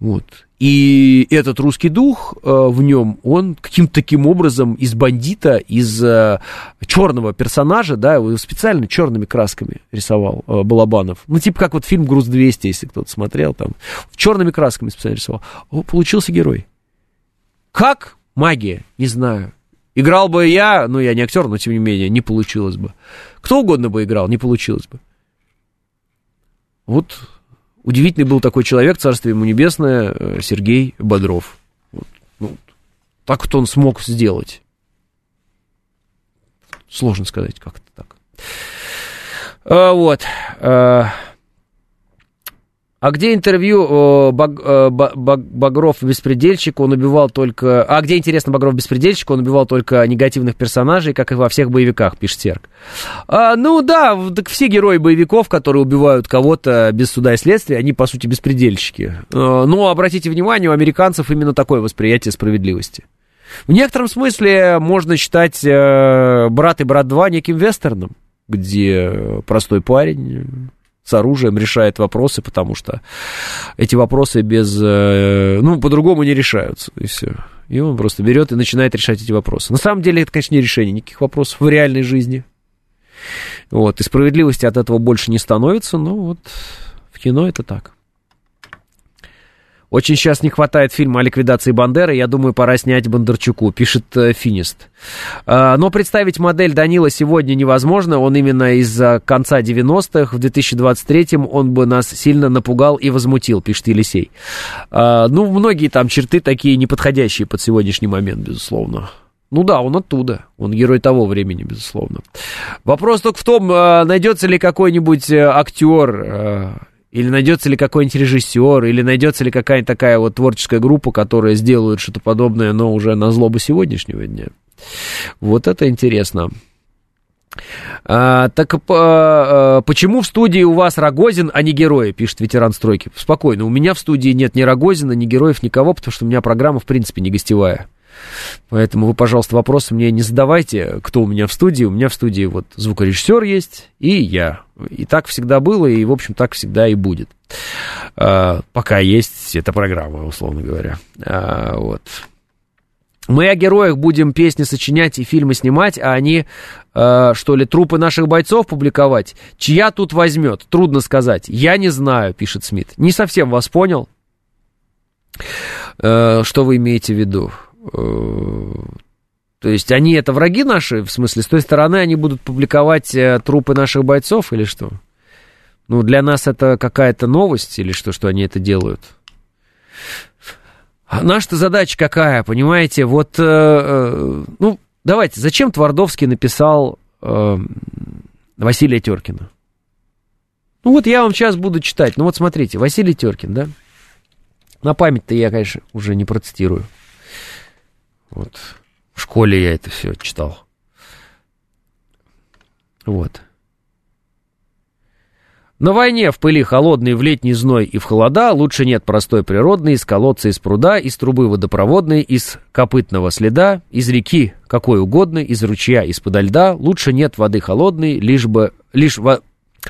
[SPEAKER 2] Вот. И этот русский дух э, в нем, он каким-то таким образом из бандита, из э, черного персонажа, да, его специально черными красками рисовал э, Балабанов. Ну, типа как вот фильм «Груз-200», если кто-то смотрел, там, черными красками специально рисовал. О, получился герой. Как? Магия, не знаю. Играл бы я, ну, я не актер, но тем не менее, не получилось бы. Кто угодно бы играл, не получилось бы. Вот удивительный был такой человек, царствие ему небесное, э, Сергей Бодров. Вот, ну, так вот он смог сделать. Сложно сказать, как это так. А, вот. А, а где интервью э, Баг, э, Багров беспредельщик, он убивал только... А где, интересно, Багров беспредельщик, он убивал только негативных персонажей, как и во всех боевиках, пишет Серк. А, ну да, так все герои боевиков, которые убивают кого-то без суда и следствия, они, по сути, беспредельщики. А, но обратите внимание, у американцев именно такое восприятие справедливости. В некотором смысле можно считать э, «Брат и брат 2» неким вестерном, где простой парень с оружием решает вопросы, потому что эти вопросы без... Э, ну, по-другому не решаются, и все. И он просто берет и начинает решать эти вопросы. На самом деле это, конечно, не решение никаких вопросов в реальной жизни. Вот, и справедливости от этого больше не становится, но вот в кино это так. Очень сейчас не хватает фильма о ликвидации Бандеры. Я думаю, пора снять Бондарчуку, пишет э, Финист. Э, но представить модель Данила сегодня невозможно. Он именно из-за конца 90-х. В 2023-м он бы нас сильно напугал и возмутил, пишет Елисей. Э, ну, многие там черты такие неподходящие под сегодняшний момент, безусловно. Ну да, он оттуда. Он герой того времени, безусловно. Вопрос только в том, э, найдется ли какой-нибудь э, актер э, или найдется ли какой-нибудь режиссер, или найдется ли какая-нибудь такая вот творческая группа, которая сделает что-то подобное, но уже на злобу сегодняшнего дня. Вот это интересно. А, так а, а, почему в студии у вас Рогозин, а не герои, пишет ветеран стройки. Спокойно, у меня в студии нет ни Рогозина, ни героев, никого, потому что у меня программа, в принципе, не гостевая. Поэтому вы, пожалуйста, вопросы мне не задавайте, кто у меня в студии. У меня в студии вот звукорежиссер есть и я. И так всегда было, и, в общем, так всегда и будет. А, пока есть эта программа, условно говоря. А, вот. Мы о героях будем песни сочинять и фильмы снимать, а они, э, что ли, трупы наших бойцов публиковать? Чья тут возьмет? Трудно сказать. Я не знаю, пишет Смит. Не совсем вас понял. Э, что вы имеете в виду? Э, то есть они это враги наши, в смысле, с той стороны они будут публиковать э, трупы наших бойцов или что? Ну, для нас это какая-то новость или что, что они это делают? А наша задача какая, понимаете? Вот, э, э, ну, давайте, зачем Твардовский написал э, Василия Теркина? Ну, вот я вам сейчас буду читать. Ну, вот смотрите, Василий Теркин, да? На память-то я, конечно, уже не процитирую. Вот. В школе я это все читал. Вот. На войне, в пыли холодной, в летний зной и в холода лучше нет простой природной, из колодца, из пруда, из трубы водопроводной, из копытного следа, из реки какой угодно, из ручья, из-подо льда, лучше нет воды холодной, лишь бы, лишь во,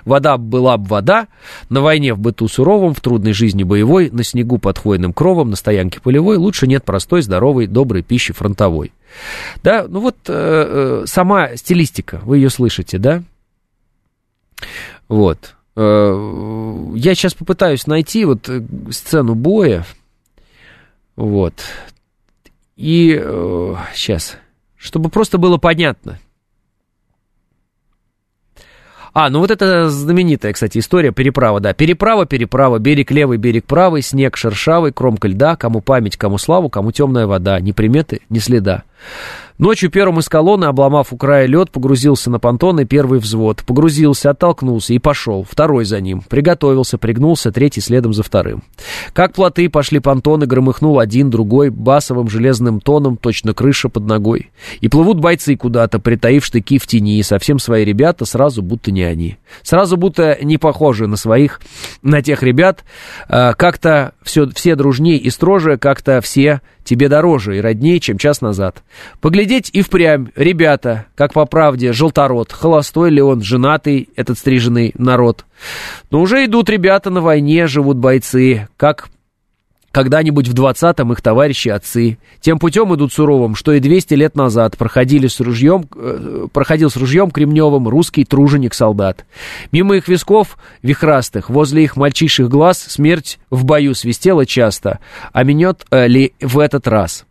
[SPEAKER 2] Вода была б вода, на войне в быту суровом, в трудной жизни боевой, на снегу под хвойным кровом, на стоянке полевой, лучше нет простой, здоровой, доброй пищи фронтовой. Да, ну вот э, э, сама стилистика, вы ее слышите, да? Вот. Э, я сейчас попытаюсь найти вот э, сцену боя. Вот. И э, сейчас, чтобы просто было понятно – а, ну вот это знаменитая, кстати, история. Переправа, да. Переправа, переправа, берег левый, берег правый, снег шершавый, кромка льда, кому память, кому славу, кому темная вода, ни приметы, ни следа. Ночью первым из колонны, обломав у края лед, погрузился на понтоны первый взвод. Погрузился, оттолкнулся и пошел. Второй за ним. Приготовился, пригнулся, третий следом за вторым. Как плоты пошли понтоны, громыхнул один, другой, басовым железным тоном, точно крыша под ногой. И плывут бойцы куда-то, притаив штыки в тени, и совсем свои ребята сразу будто не они. Сразу будто не похожи на своих, на тех ребят. А, как-то все, все дружнее и строже, как-то все тебе дороже и роднее, чем час назад. Поглядеть и впрямь, ребята, как по правде, желтород, холостой ли он, женатый, этот стриженный народ. Но уже идут ребята на войне, живут бойцы, как когда-нибудь в 20-м их товарищи отцы. Тем путем идут суровым, что и 200 лет назад проходили с ружьем, э, проходил с ружьем кремневым русский труженик-солдат. Мимо их висков вихрастых, возле их мальчишек глаз смерть в бою свистела часто, а минет э, ли в этот раз?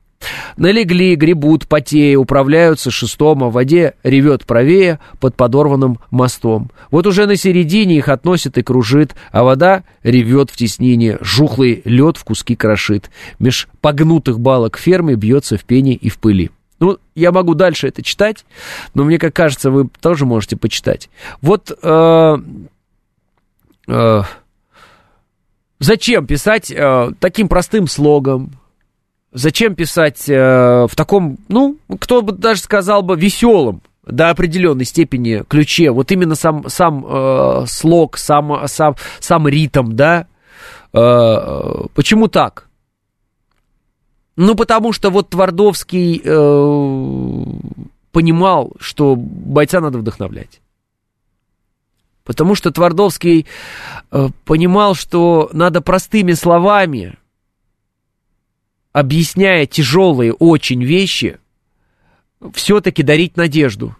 [SPEAKER 2] Налегли, гребут, потея, управляются шестом, а в воде ревет правее под подорванным мостом. Вот уже на середине их относит и кружит, а вода ревет в теснине, жухлый лед в куски крошит. Меж погнутых балок фермы бьется в пене и в пыли. Ну, я могу дальше это читать, но мне как кажется, вы тоже можете почитать. Вот э, э, зачем писать э, таким простым слогом, Зачем писать э, в таком, ну, кто бы даже сказал бы, веселом до определенной степени ключе, вот именно сам, сам э, слог, сам, сам, сам ритм, да? Э, почему так? Ну, потому что вот Твардовский э, понимал, что бойца надо вдохновлять. Потому что Твардовский э, понимал, что надо простыми словами объясняя тяжелые очень вещи, все-таки дарить надежду.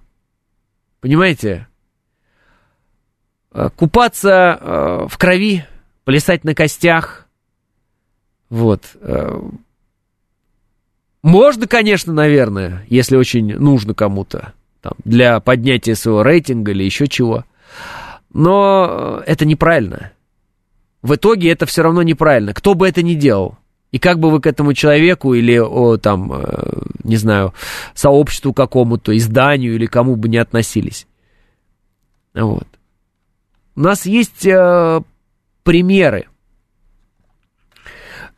[SPEAKER 2] Понимаете? Э, купаться э, в крови, плясать на костях. Вот. Э, можно, конечно, наверное, если очень нужно кому-то. Там, для поднятия своего рейтинга или еще чего. Но это неправильно. В итоге это все равно неправильно. Кто бы это ни делал. И как бы вы к этому человеку или, о, там, э, не знаю, сообществу какому-то, изданию или кому бы не относились. Вот. У нас есть э, примеры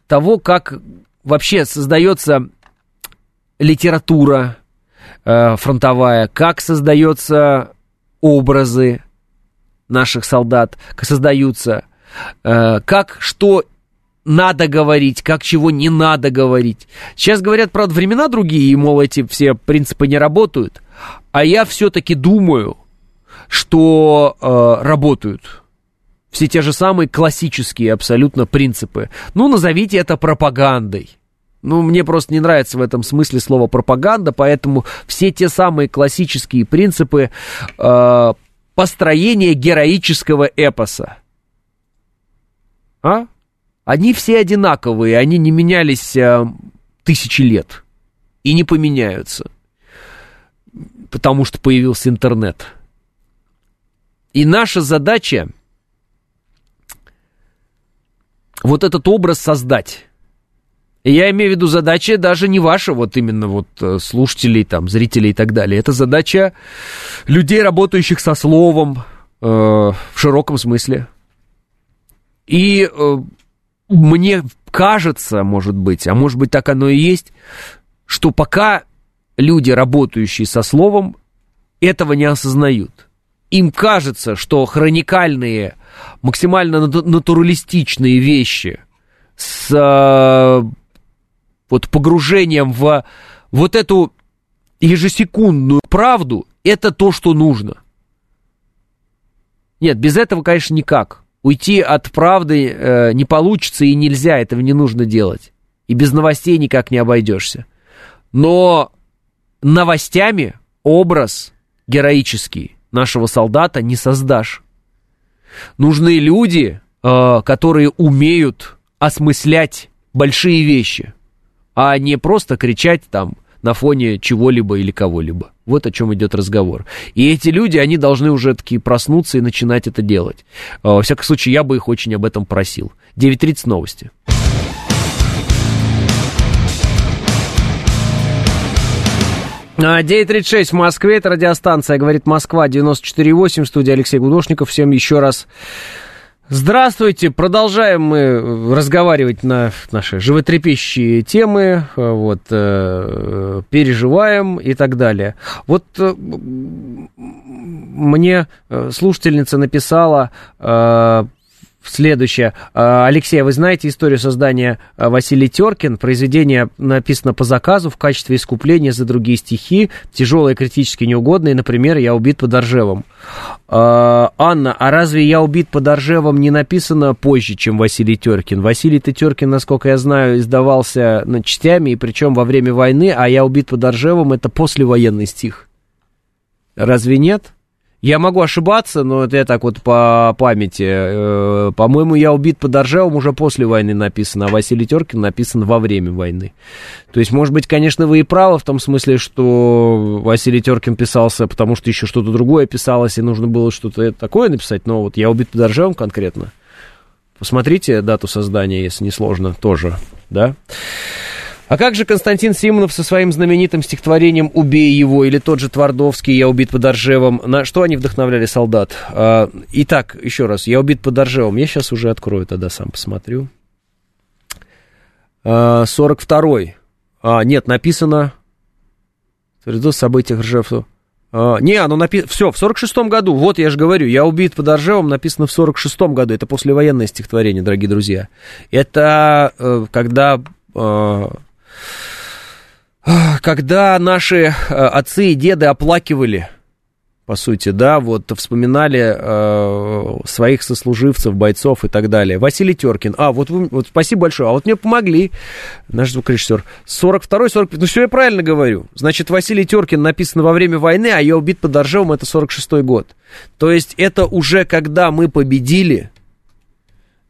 [SPEAKER 2] того, как вообще создается литература э, фронтовая, как создаются образы наших солдат, как создаются, э, как что надо говорить, как чего не надо говорить. Сейчас говорят, правда, времена другие, и, мол, эти все принципы не работают. А я все-таки думаю, что э, работают. Все те же самые классические абсолютно принципы. Ну, назовите это пропагандой. Ну, мне просто не нравится в этом смысле слово пропаганда, поэтому все те самые классические принципы э, построения героического эпоса. А? Они все одинаковые, они не менялись а, тысячи лет и не поменяются, потому что появился интернет. И наша задача вот этот образ создать. И я имею в виду задача даже не ваша, вот именно вот э, слушателей, там, зрителей и так далее. Это задача людей, работающих со словом э, в широком смысле. И э, мне кажется, может быть, а может быть так оно и есть, что пока люди, работающие со словом, этого не осознают. Им кажется, что хроникальные, максимально натуралистичные вещи с э, вот погружением в вот эту ежесекундную правду, это то, что нужно. Нет, без этого, конечно, никак. Уйти от правды э, не получится и нельзя, этого не нужно делать. И без новостей никак не обойдешься. Но новостями образ героический нашего солдата не создашь. Нужны люди, э, которые умеют осмыслять большие вещи, а не просто кричать там на фоне чего-либо или кого-либо. Вот о чем идет разговор. И эти люди, они должны уже такие проснуться и начинать это делать. А, во всяком случае, я бы их очень об этом просил. 9.30 новости. А, 9.36 в Москве, это радиостанция, говорит Москва, 94.8, студия Алексей Гудошников. Всем еще раз Здравствуйте, продолжаем мы разговаривать на наши животрепещущие темы, вот, э, переживаем и так далее. Вот э, мне э, слушательница написала, э, Следующее. А, Алексей, вы знаете историю создания а, Василий Теркин? Произведение написано по заказу в качестве искупления за другие стихи, тяжелые, критически неугодные. Например, «Я убит под Оржевом». А, Анна, а разве «Я убит под Оржевом» не написано позже, чем Василий Теркин? Василий Теркин, насколько я знаю, издавался частями, и причем во время войны, а «Я убит под Оржевом» — это послевоенный стих. Разве нет? Я могу ошибаться, но это я так вот по памяти. Э, по-моему, я убит под Оржевом уже после войны написано, а Василий Теркин написан во время войны. То есть, может быть, конечно, вы и правы в том смысле, что Василий Теркин писался, потому что еще что-то другое писалось, и нужно было что-то такое написать, но вот я убит под Оржевом конкретно. Посмотрите дату создания, если не сложно, тоже, да? А как же Константин Симонов со своим знаменитым стихотворением «Убей его» или тот же Твардовский «Я убит под Оржевом»? На что они вдохновляли солдат? А, итак, еще раз, «Я убит под Оржевом». Я сейчас уже открою, тогда сам посмотрю. А, 42-й. А, нет, написано... В событиях Ржев... А, не, оно написано... Все, в 46-м году. Вот я же говорю, «Я убит под Оржевом» написано в 46-м году. Это послевоенное стихотворение, дорогие друзья. Это э, когда... Когда наши э, отцы и деды оплакивали, по сути, да, вот вспоминали э, своих сослуживцев, бойцов и так далее. Василий Теркин. А, вот, вы, вот спасибо большое. А вот мне помогли, наш звукорежиссер. 42-й, 45 Ну, все я правильно говорю. Значит, Василий Теркин написано во время войны, а я убит под Оржевом, это 46-й год. То есть, это уже когда мы победили,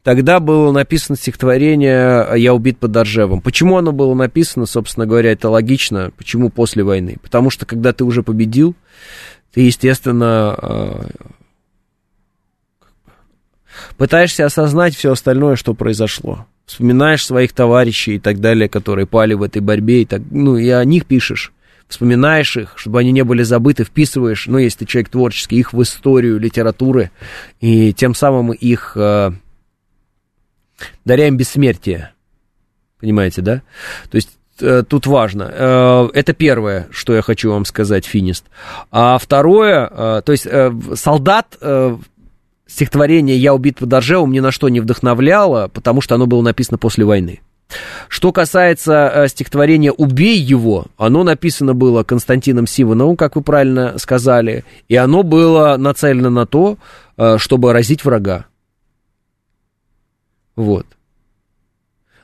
[SPEAKER 2] Тогда было написано стихотворение «Я убит под Оржевом». Почему оно было написано, собственно говоря, это логично. Почему после войны? Потому что, когда ты уже победил, ты, естественно, э, пытаешься осознать все остальное, что произошло. Вспоминаешь своих товарищей и так далее, которые пали в этой борьбе, и так, ну, и о них пишешь вспоминаешь их, чтобы они не были забыты, вписываешь, ну, если ты человек творческий, их в историю литературы, и тем самым их э, даряем бессмертие. Понимаете, да? То есть э, тут важно. Э, это первое, что я хочу вам сказать, финист. А второе, э, то есть солдат стихотворение «Я убит под Оржевом» ни на что не вдохновляло, потому что оно было написано после войны. Что касается стихотворения «Убей его», оно написано было Константином Сивановым, как вы правильно сказали, и оно было нацелено на то, чтобы разить врага. Вот.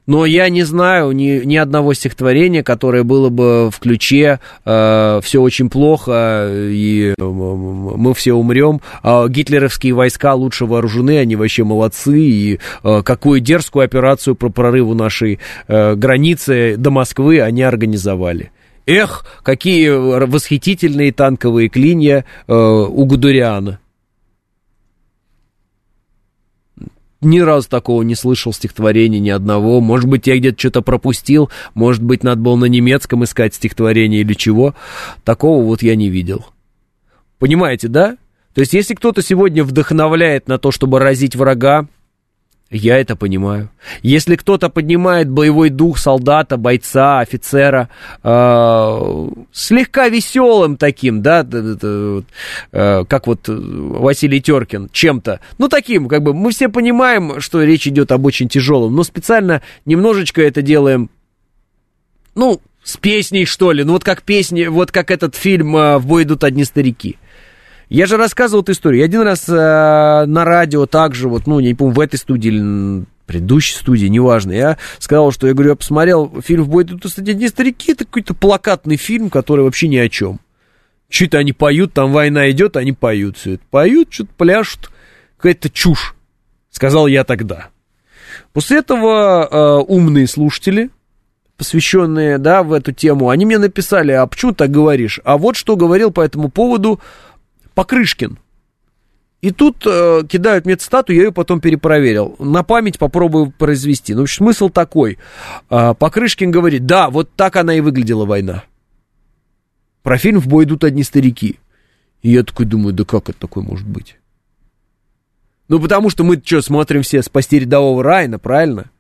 [SPEAKER 2] Но я не знаю ни, ни одного стихотворения, которое было бы в ключе э, «все очень плохо» и «мы все умрем», а гитлеровские войска лучше вооружены, они вообще молодцы, и э, какую дерзкую операцию по прорыву нашей э, границы до Москвы они организовали. Эх, какие восхитительные танковые клинья э, у Гудуриана. Ни разу такого не слышал стихотворения ни одного. Может быть, я где-то что-то пропустил, может быть, надо было на немецком искать стихотворение или чего. Такого вот я не видел. Понимаете, да? То есть, если кто-то сегодня вдохновляет на то, чтобы разить врага, я это понимаю. Если кто-то поднимает боевой дух солдата, бойца, офицера, э, слегка веселым таким, да, э, как вот Василий Теркин, чем-то, ну таким, как бы мы все понимаем, что речь идет об очень тяжелом, но специально немножечко это делаем, ну, с песней, что ли, ну вот как песни, вот как этот фильм э, «В бой идут одни старики». Я же рассказывал эту историю. Я один раз э, на радио также, вот, ну, не помню, в этой студии или предыдущей студии, неважно, я сказал, что, я говорю, я посмотрел фильм «В бой идут, не старики», это какой-то плакатный фильм, который вообще ни о чем. Что-то они поют, там война идет, они поют все это. Поют, что-то пляшут, какая-то чушь, сказал я тогда. После этого э, умные слушатели, посвященные, да, в эту тему, они мне написали, а почему так говоришь? А вот что говорил по этому поводу Покрышкин. И тут э, кидают мне цитату, я ее потом перепроверил. На память попробую произвести. Ну, в общем, смысл такой. Э, Покрышкин говорит, да, вот так она и выглядела война. Про фильм «В бой идут одни старики». И я такой думаю, да как это такое может быть? Ну, потому что мы что, смотрим все «Спасти рядового Райна», правильно?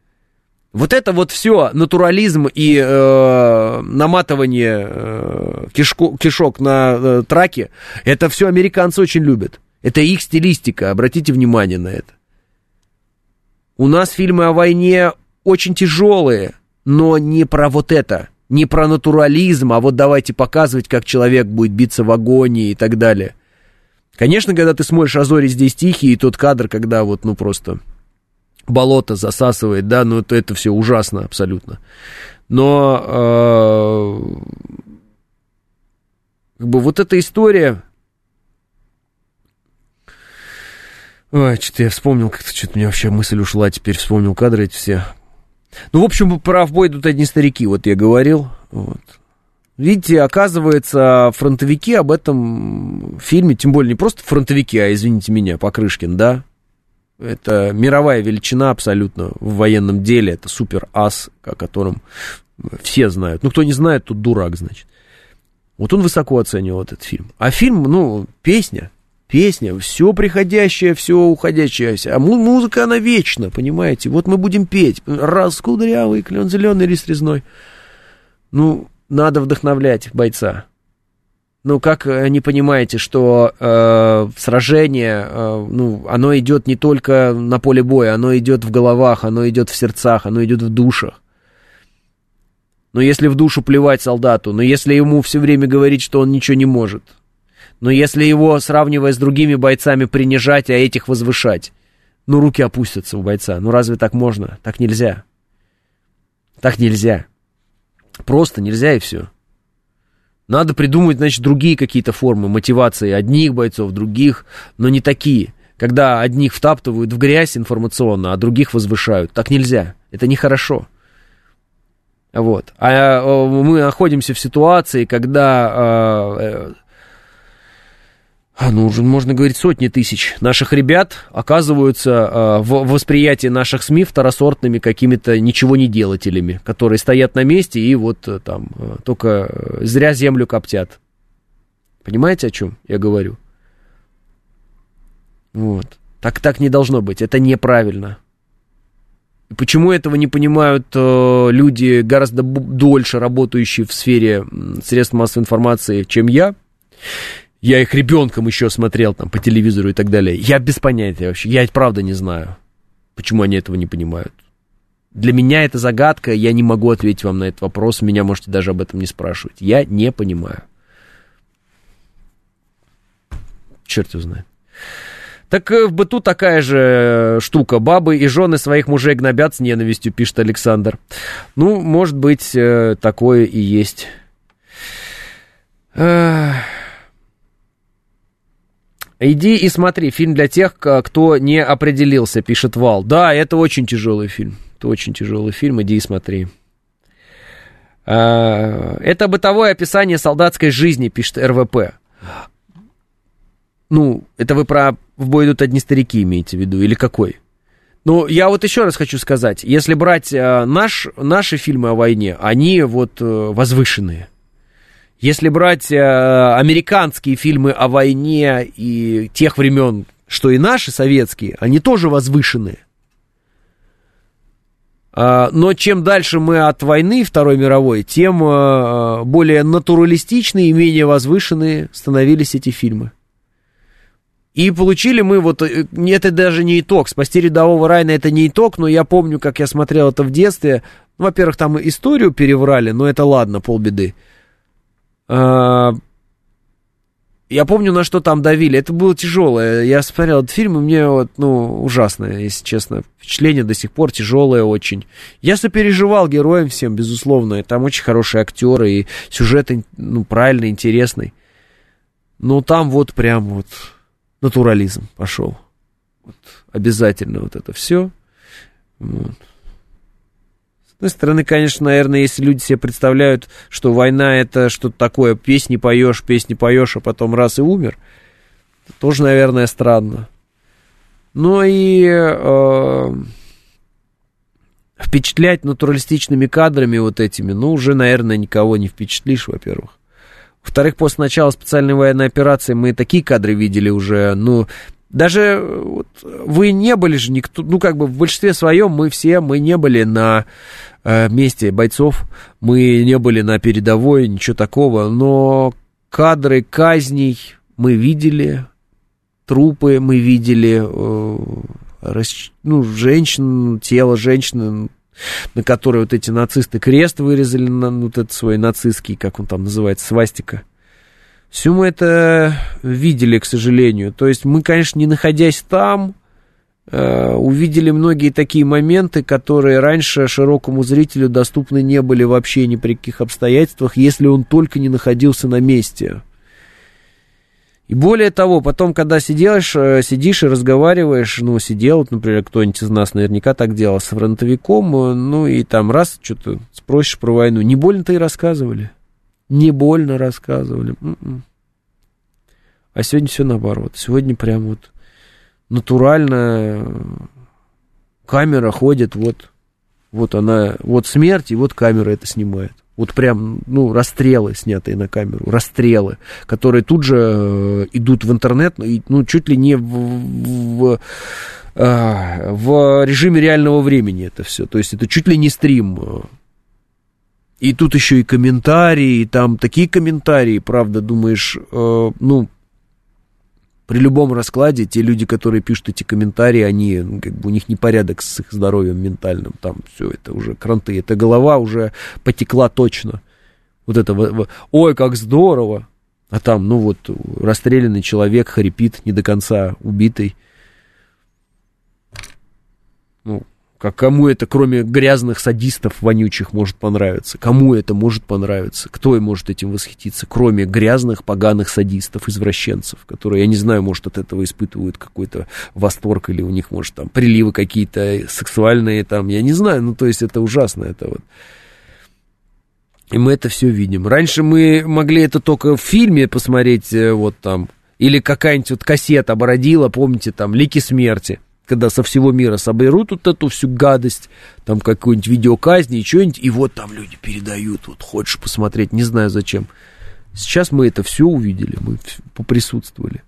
[SPEAKER 2] Вот это вот все, натурализм и э, наматывание э, кишко, кишок на э, траке, это все американцы очень любят. Это их стилистика, обратите внимание на это. У нас фильмы о войне очень тяжелые, но не про вот это, не про натурализм, а вот давайте показывать, как человек будет биться в агонии и так далее. Конечно, когда ты смотришь «Азори здесь тихие», и тот кадр, когда вот, ну, просто болото засасывает, да, ну, это, это все ужасно абсолютно. Но э, как бы вот эта история... Ой, что-то я вспомнил, как-то что-то у меня вообще мысль ушла, теперь вспомнил кадры эти все. Ну, в общем, прав бой идут одни старики, вот я говорил. Вот. Видите, оказывается, фронтовики об этом фильме, тем более не просто фронтовики, а, извините меня, Покрышкин, да, это мировая величина абсолютно в военном деле, это супер-ас, о котором все знают. Ну, кто не знает, тут дурак, значит. Вот он высоко оценивал этот фильм. А фильм, ну, песня, песня, все приходящее, все уходящее. А музыка, она вечна, понимаете? Вот мы будем петь. Раз кудрявый, клен зеленый, лист резной. Ну, надо вдохновлять бойца. Ну, как э, не понимаете, что э, сражение, э, ну, оно идет не только на поле боя, оно идет в головах, оно идет в сердцах, оно идет в душах. Но если в душу плевать солдату, но если ему все время говорить, что он ничего не может, но если его, сравнивая с другими бойцами, принижать, а этих возвышать, ну, руки опустятся у бойца. Ну, разве так можно? Так нельзя. Так нельзя. Просто нельзя и все. Надо придумать, значит, другие какие-то формы мотивации одних бойцов, других, но не такие. Когда одних втаптывают в грязь информационно, а других возвышают. Так нельзя. Это нехорошо. Вот. А э, мы находимся в ситуации, когда э, а, ну, уже можно говорить, сотни тысяч наших ребят оказываются э, в восприятии наших СМИ второсортными какими-то ничего не делателями, которые стоят на месте и вот э, там э, только зря землю коптят. Понимаете, о чем я говорю? Вот. Так, так не должно быть. Это неправильно. И почему этого не понимают э, люди, гораздо дольше работающие в сфере средств массовой информации, чем я? Я их ребенком еще смотрел там по телевизору и так далее. Я без понятия вообще. Я правда не знаю, почему они этого не понимают. Для меня это загадка, я не могу ответить вам на этот вопрос, меня можете даже об этом не спрашивать. Я не понимаю. Черт его знает. Так э, в быту такая же штука. Бабы и жены своих мужей гнобят с ненавистью, пишет Александр. Ну, может быть, э, такое и есть. Иди и смотри, фильм для тех, кто не определился, пишет Вал. Да, это очень тяжелый фильм. Это очень тяжелый фильм, иди и смотри. А, это бытовое описание солдатской жизни, пишет РВП. Ну, это вы про «В бой идут одни старики» имеете в виду, или какой? Ну, я вот еще раз хочу сказать, если брать а, наш, наши фильмы о войне, они вот а, возвышенные – если брать э, американские фильмы о войне и тех времен, что и наши советские, они тоже возвышенные. А, но чем дальше мы от войны Второй мировой, тем э, более натуралистичные и менее возвышенные становились эти фильмы. И получили мы вот, э, это даже не итог, «Спасти рядового Райна» это не итог, но я помню, как я смотрел это в детстве. Во-первых, там историю переврали, но это ладно, полбеды. А, я помню, на что там давили. Это было тяжелое. Я смотрел этот фильм, и мне вот, ну, ужасное, если честно. Впечатление до сих пор тяжелое очень. Я сопереживал героям всем, безусловно. Там очень хорошие актеры, и сюжет, ну, правильный, интересный. Но там вот прям вот натурализм пошел. Вот, обязательно вот это все. Вот. С одной стороны, конечно, наверное, если люди себе представляют, что война это что-то такое, песни поешь, песни поешь, а потом раз и умер, тоже, наверное, странно. Но и э, впечатлять натуралистичными кадрами вот этими, ну, уже, наверное, никого не впечатлишь, во-первых. Во-вторых, после начала специальной военной операции мы такие кадры видели уже, ну, даже вот, вы не были же никто, ну, как бы в большинстве своем мы все, мы не были на э, месте бойцов, мы не были на передовой, ничего такого, но кадры казней мы видели, трупы мы видели, э, рас, ну, женщин, тело женщины, на которой вот эти нацисты крест вырезали, на, вот этот свой нацистский, как он там называется, свастика. Все мы это видели, к сожалению. То есть мы, конечно, не находясь там, э, увидели многие такие моменты, которые раньше широкому зрителю доступны не были вообще ни при каких обстоятельствах, если он только не находился на месте. И более того, потом, когда сидишь, э, сидишь и разговариваешь, ну, сидел, например, кто-нибудь из нас наверняка так делал с фронтовиком, э, ну, и там раз что-то спросишь про войну, не больно-то и рассказывали. Не больно рассказывали. М-м. А сегодня все наоборот. Сегодня прям вот натурально камера ходит, вот, вот она, вот смерть, и вот камера это снимает. Вот прям, ну, расстрелы, снятые на камеру, расстрелы, которые тут же э, идут в интернет, ну, чуть ли не в, в, э, в режиме реального времени это все. То есть это чуть ли не стрим. И тут еще и комментарии, и там такие комментарии, правда, думаешь, э, ну, при любом раскладе те люди, которые пишут эти комментарии, они, ну, как бы у них непорядок с их здоровьем ментальным, там все это уже кранты, эта голова уже потекла точно. Вот это, ой, как здорово, а там, ну вот, расстрелянный человек хрипит, не до конца убитый. Ну, как кому это, кроме грязных садистов вонючих, может понравиться? Кому это может понравиться? Кто и может этим восхититься, кроме грязных, поганых садистов, извращенцев, которые, я не знаю, может, от этого испытывают какой-то восторг, или у них, может, там, приливы какие-то сексуальные, там, я не знаю, ну, то есть это ужасно, это вот. И мы это все видим. Раньше мы могли это только в фильме посмотреть, э, вот там, или какая-нибудь вот кассета обородила, помните, там, «Лики смерти», когда со всего мира соберут вот эту всю гадость, там какую-нибудь видеоказни и что-нибудь, и вот там люди передают, вот хочешь посмотреть, не знаю зачем. Сейчас мы это все увидели, мы поприсутствовали.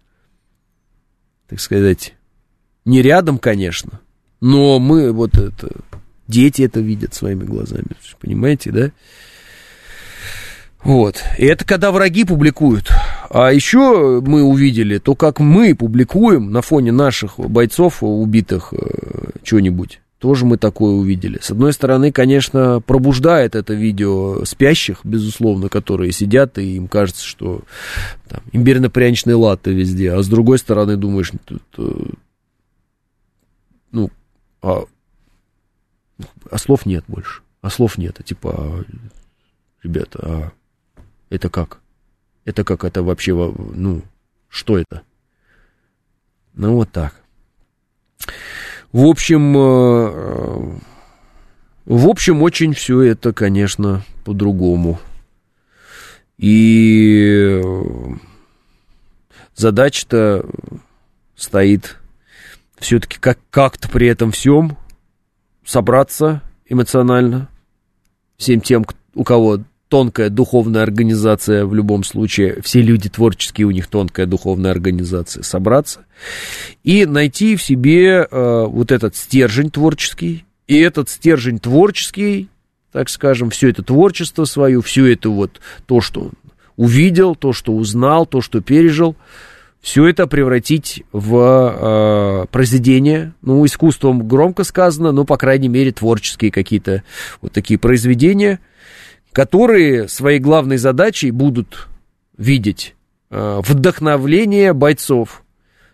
[SPEAKER 2] Так сказать, не рядом, конечно, но мы вот это, дети это видят своими глазами, понимаете, да? Вот. И это когда враги публикуют. А еще мы увидели то, как мы публикуем на фоне наших бойцов убитых э, что-нибудь. Тоже мы такое увидели. С одной стороны, конечно, пробуждает это видео спящих, безусловно, которые сидят, и им кажется, что там, имбирно-пряничные латте везде. А с другой стороны, думаешь, тут, э, ну, а, а слов нет больше. А слов нет. А типа, а, ребята, а это как? Это как это вообще, ну, что это? Ну, вот так. В общем, э, в общем, очень все это, конечно, по-другому. И задача-то стоит все-таки как- как-то при этом всем собраться эмоционально всем тем, у кого тонкая духовная организация в любом случае, все люди творческие, у них тонкая духовная организация, собраться и найти в себе э, вот этот стержень творческий, и этот стержень творческий, так скажем, все это творчество свое, все это вот то, что увидел, то, что узнал, то, что пережил, все это превратить в э, произведение, ну, искусством громко сказано, но, по крайней мере, творческие какие-то вот такие произведения – которые своей главной задачей будут видеть э, вдохновление бойцов,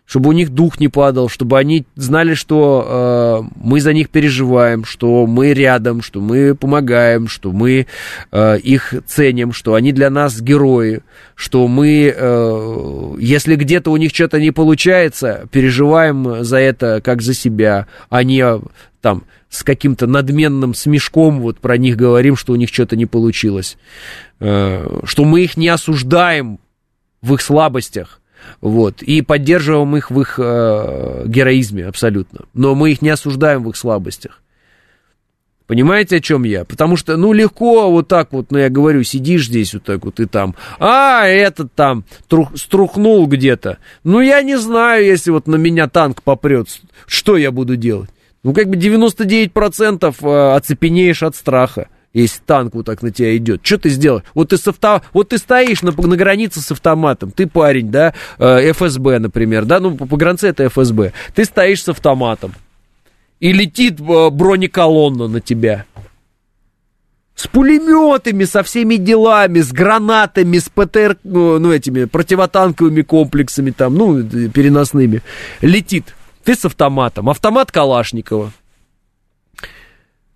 [SPEAKER 2] чтобы у них дух не падал, чтобы они знали, что э, мы за них переживаем, что мы рядом, что мы помогаем, что мы э, их ценим, что они для нас герои, что мы, э, если где-то у них что-то не получается, переживаем за это как за себя, а не там с каким-то надменным смешком вот про них говорим, что у них что-то не получилось. Э, что мы их не осуждаем в их слабостях, вот, и поддерживаем их в их э, героизме абсолютно. Но мы их не осуждаем в их слабостях. Понимаете, о чем я? Потому что, ну, легко вот так вот, ну, я говорю, сидишь здесь вот так вот и там, а, этот там трух, струхнул где-то. Ну, я не знаю, если вот на меня танк попрет, что я буду делать? Ну, как бы 99% э, оцепенеешь от страха. Если танк вот так на тебя идет, что ты сделаешь? Вот ты, с авто... вот ты стоишь на, на границе с автоматом, ты парень, да, э, ФСБ, например, да, ну, по границе это ФСБ. Ты стоишь с автоматом, и летит э, бронеколонна на тебя. С пулеметами, со всеми делами, с гранатами, с ПТР, ну, ну, этими противотанковыми комплексами там, ну, переносными. Летит. Ты с автоматом. Автомат Калашникова.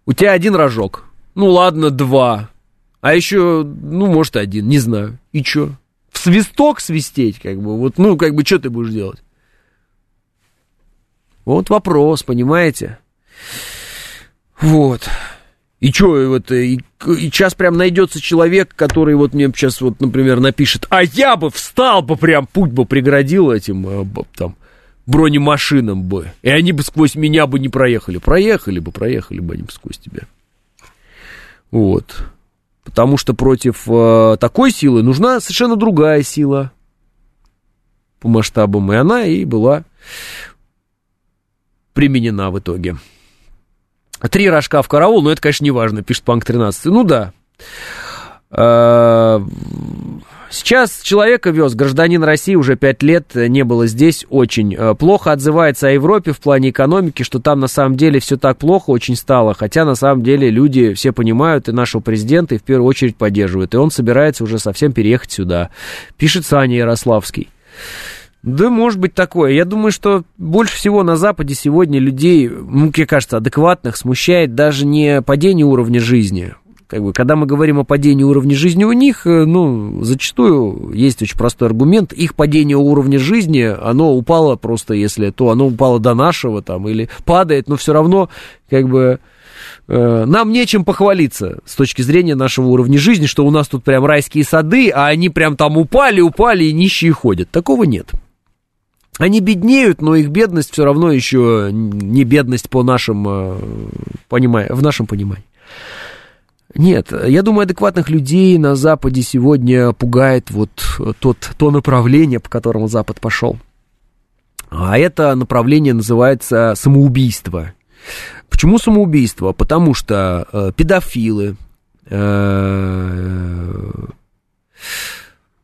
[SPEAKER 2] У тебя один рожок. Ну, ладно, два. А еще, ну, может, один, не знаю. И чё? В свисток свистеть, как бы, вот, ну, как бы, что ты будешь делать? Вот вопрос, понимаете? Вот. И что, вот, и, и сейчас прям найдется человек, который вот мне сейчас вот, например, напишет, а я бы встал бы прям, путь бы преградил этим, э, там, бронемашинам бы, и они бы сквозь меня бы не проехали. Проехали бы, проехали бы они бы сквозь тебя. Вот. Потому что против э, такой силы нужна совершенно другая сила по масштабам, и она и была применена в итоге. Три рожка в караул, но это, конечно, не важно, пишет Панк 13. Ну да. Э, сейчас человека вез, гражданин России уже пять лет не было здесь, очень э, плохо отзывается о Европе в плане экономики, что там на самом деле все так плохо очень стало, хотя на самом деле люди все понимают и нашего президента и в первую очередь поддерживают, и он собирается уже совсем переехать сюда, пишет Саня Ярославский. Да, может быть такое. Я думаю, что больше всего на Западе сегодня людей, мне кажется, адекватных смущает даже не падение уровня жизни. Как бы, когда мы говорим о падении уровня жизни у них, э, ну, зачастую есть очень простой аргумент. Их падение уровня жизни, оно упало просто, если то оно упало до нашего там, или падает, но все равно, как бы, э, нам нечем похвалиться с точки зрения нашего уровня жизни, что у нас тут прям райские сады, а они прям там упали, упали и нищие ходят. Такого нет. Они беднеют, но их бедность все равно еще не бедность по нашим, э, понимая, в нашем понимании. Нет, я думаю, адекватных людей на Западе сегодня пугает вот тот, то направление, по которому Запад пошел. А это направление называется самоубийство. Почему самоубийство? Потому что э, педофилы, э,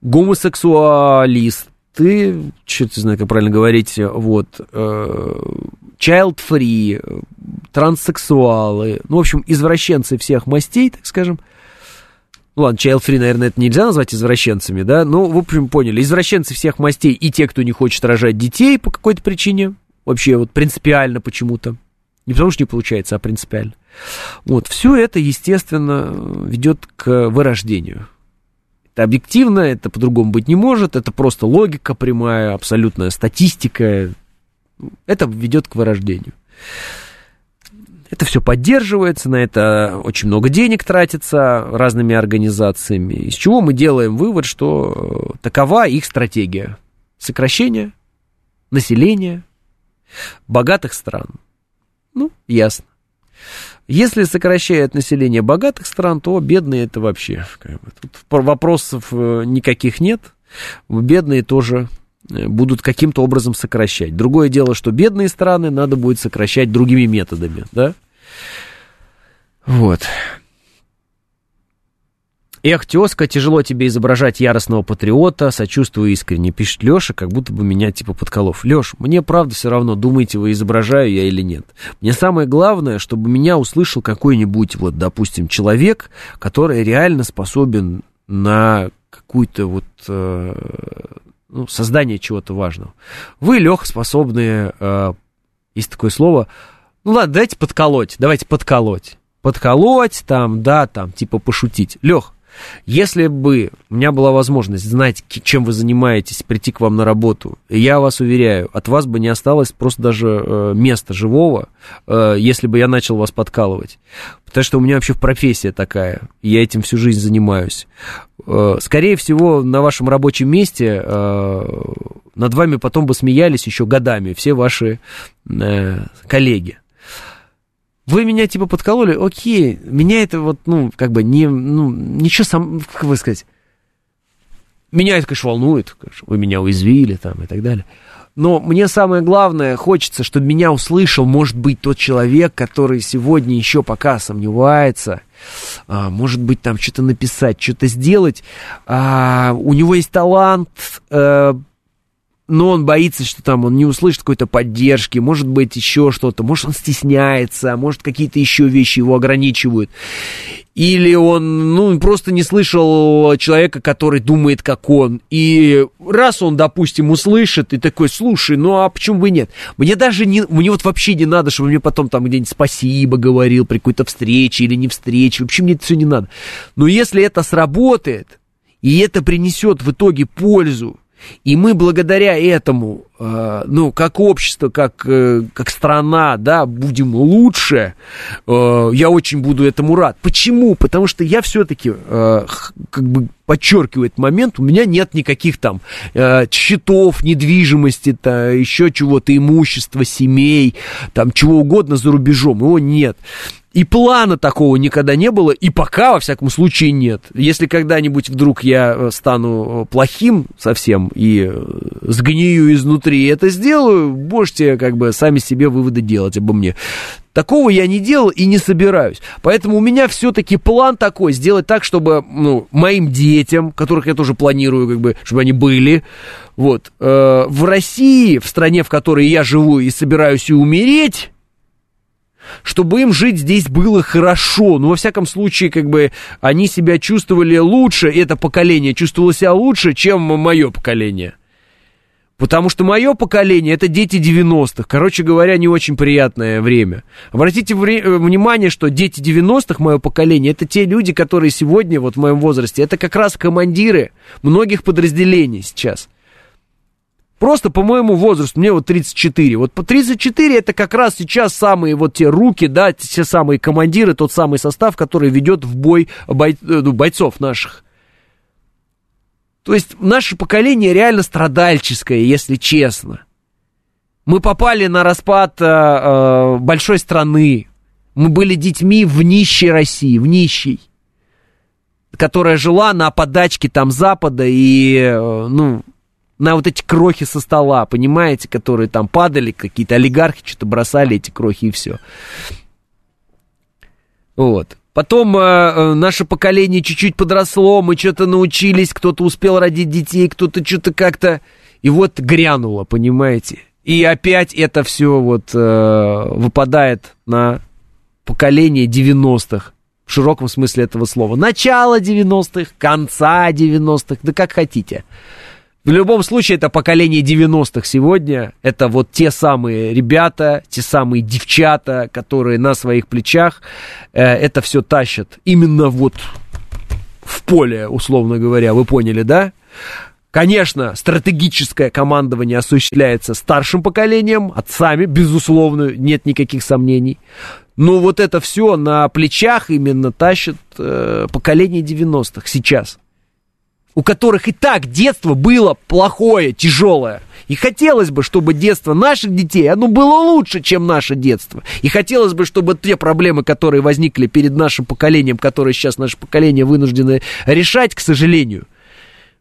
[SPEAKER 2] гомосексуалист, ты, что-то знаю, как правильно говорить, вот, э, child-free, транссексуалы, ну, в общем, извращенцы всех мастей, так скажем. Ну, ладно, child-free, наверное, это нельзя назвать извращенцами, да, ну, в общем, поняли, извращенцы всех мастей и те, кто не хочет рожать детей по какой-то причине, вообще вот принципиально почему-то, не потому что не получается, а принципиально. Вот, все это, естественно, ведет к вырождению. Это объективно, это по-другому быть не может, это просто логика прямая, абсолютная статистика. Это ведет к вырождению. Это все поддерживается, на это очень много денег тратится разными организациями. Из чего мы делаем вывод, что такова их стратегия. Сокращение населения богатых стран. Ну, ясно. Если сокращает население богатых стран, то бедные это вообще. Как бы, тут вопросов э, никаких нет. Бедные тоже э, будут каким-то образом сокращать. Другое дело, что бедные страны надо будет сокращать другими методами, да? Вот. Эх, тезка, тяжело тебе изображать яростного патриота, сочувствую искренне, пишет Леша, как будто бы меня типа подколов. Леш, мне правда все равно, думаете вы, изображаю я или нет. Мне самое главное, чтобы меня услышал какой-нибудь, вот, допустим, человек, который реально способен на какую-то вот э, ну, создание чего-то важного. Вы, Лех, способны, э, есть такое слово, ну ладно, давайте подколоть, давайте подколоть. Подколоть там, да, там, типа пошутить. Лех, если бы у меня была возможность знать, чем вы занимаетесь, прийти к вам на работу, я вас уверяю, от вас бы не осталось просто даже э, места живого, э, если бы я начал вас подкалывать. Потому что у меня вообще профессия такая, я этим всю жизнь занимаюсь. Э, скорее всего, на вашем рабочем месте над вами потом бы смеялись еще годами все ваши коллеги. Вы меня типа подкололи, окей, меня это вот, ну, как бы не, ну, ничего сам, как вы сказать, меня это, конечно, волнует, конечно, вы меня уязвили там и так далее. Но мне самое главное, хочется, чтобы меня услышал, может быть, тот человек, который сегодня еще пока сомневается, а, может быть, там что-то написать, что-то сделать. А, у него есть талант, а, но он боится, что там он не услышит какой-то поддержки, может быть, еще что-то, может, он стесняется, может, какие-то еще вещи его ограничивают. Или он, ну, просто не слышал человека, который думает, как он. И раз он, допустим, услышит и такой, слушай, ну а почему бы нет? Мне даже не, мне вот вообще не надо, чтобы мне потом там где-нибудь спасибо говорил при какой-то встрече или не встрече. Вообще мне это все не надо. Но если это сработает, и это принесет в итоге пользу, и мы благодаря этому, э, ну, как общество, как, э, как страна, да, будем лучше, э, я очень буду этому рад. Почему? Потому что я все-таки, э, как бы подчеркиваю этот момент, у меня нет никаких там э, счетов, недвижимости, то, еще чего-то, имущества, семей, там чего угодно за рубежом, его нет. И плана такого никогда не было, и пока, во всяком случае, нет. Если когда-нибудь вдруг я э, стану э, плохим совсем и э, сгнию изнутри и это сделаю, можете как бы сами себе выводы делать обо мне. Такого я не делал и не собираюсь. Поэтому у меня все-таки план такой, сделать так, чтобы ну, моим детям, которых я тоже планирую, как бы, чтобы они были, вот, э, в России, в стране, в которой я живу и собираюсь и умереть, чтобы им жить здесь было хорошо. Ну, во всяком случае, как бы они себя чувствовали лучше, это поколение чувствовало себя лучше, чем мое поколение. Потому что мое поколение это дети 90-х. Короче говоря, не очень приятное время. Обратите э, внимание, что дети 90-х, мое поколение, это те люди, которые сегодня, вот в моем возрасте, это как раз командиры многих подразделений сейчас. Просто по моему возрасту, мне вот 34. Вот по 34 это как раз сейчас самые вот те руки, да, те самые командиры, тот самый состав, который ведет в бой бой, э, ну, бойцов наших. То есть наше поколение реально страдальческое, если честно. Мы попали на распад э, э, большой страны. Мы были детьми в нищей России, в нищей которая жила на подачке там Запада и, э, ну, на вот эти крохи со стола, понимаете, которые там падали, какие-то олигархи что-то бросали эти крохи и все. Вот. Потом э, э, наше поколение чуть-чуть подросло, мы что-то научились, кто-то успел родить детей, кто-то что-то как-то... И вот грянуло, понимаете? И опять это все вот э, выпадает на поколение 90-х. В широком смысле этого слова. Начало 90-х, конца 90-х, да как хотите. В любом случае, это поколение 90-х сегодня. Это вот те самые ребята, те самые девчата, которые на своих плечах э, это все тащат. Именно вот в поле, условно говоря, вы поняли, да? Конечно, стратегическое командование осуществляется старшим поколением, отцами, безусловно, нет никаких сомнений. Но вот это все на плечах именно тащит э, поколение 90-х сейчас у которых и так детство было плохое, тяжелое. И хотелось бы, чтобы детство наших детей, оно было лучше, чем наше детство. И хотелось бы, чтобы те проблемы, которые возникли перед нашим поколением, которые сейчас наше поколение вынуждено решать, к сожалению,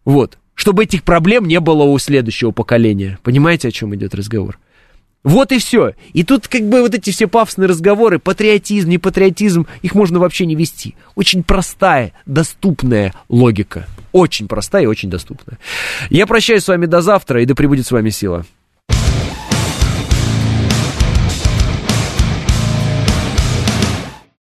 [SPEAKER 2] вот, чтобы этих проблем не было у следующего поколения. Понимаете, о чем идет разговор? Вот и все. И тут как бы вот эти все пафосные разговоры, патриотизм, не патриотизм, их можно вообще не вести. Очень простая, доступная логика. Очень простая и очень доступная. Я прощаюсь с вами до завтра, и да пребудет с вами сила.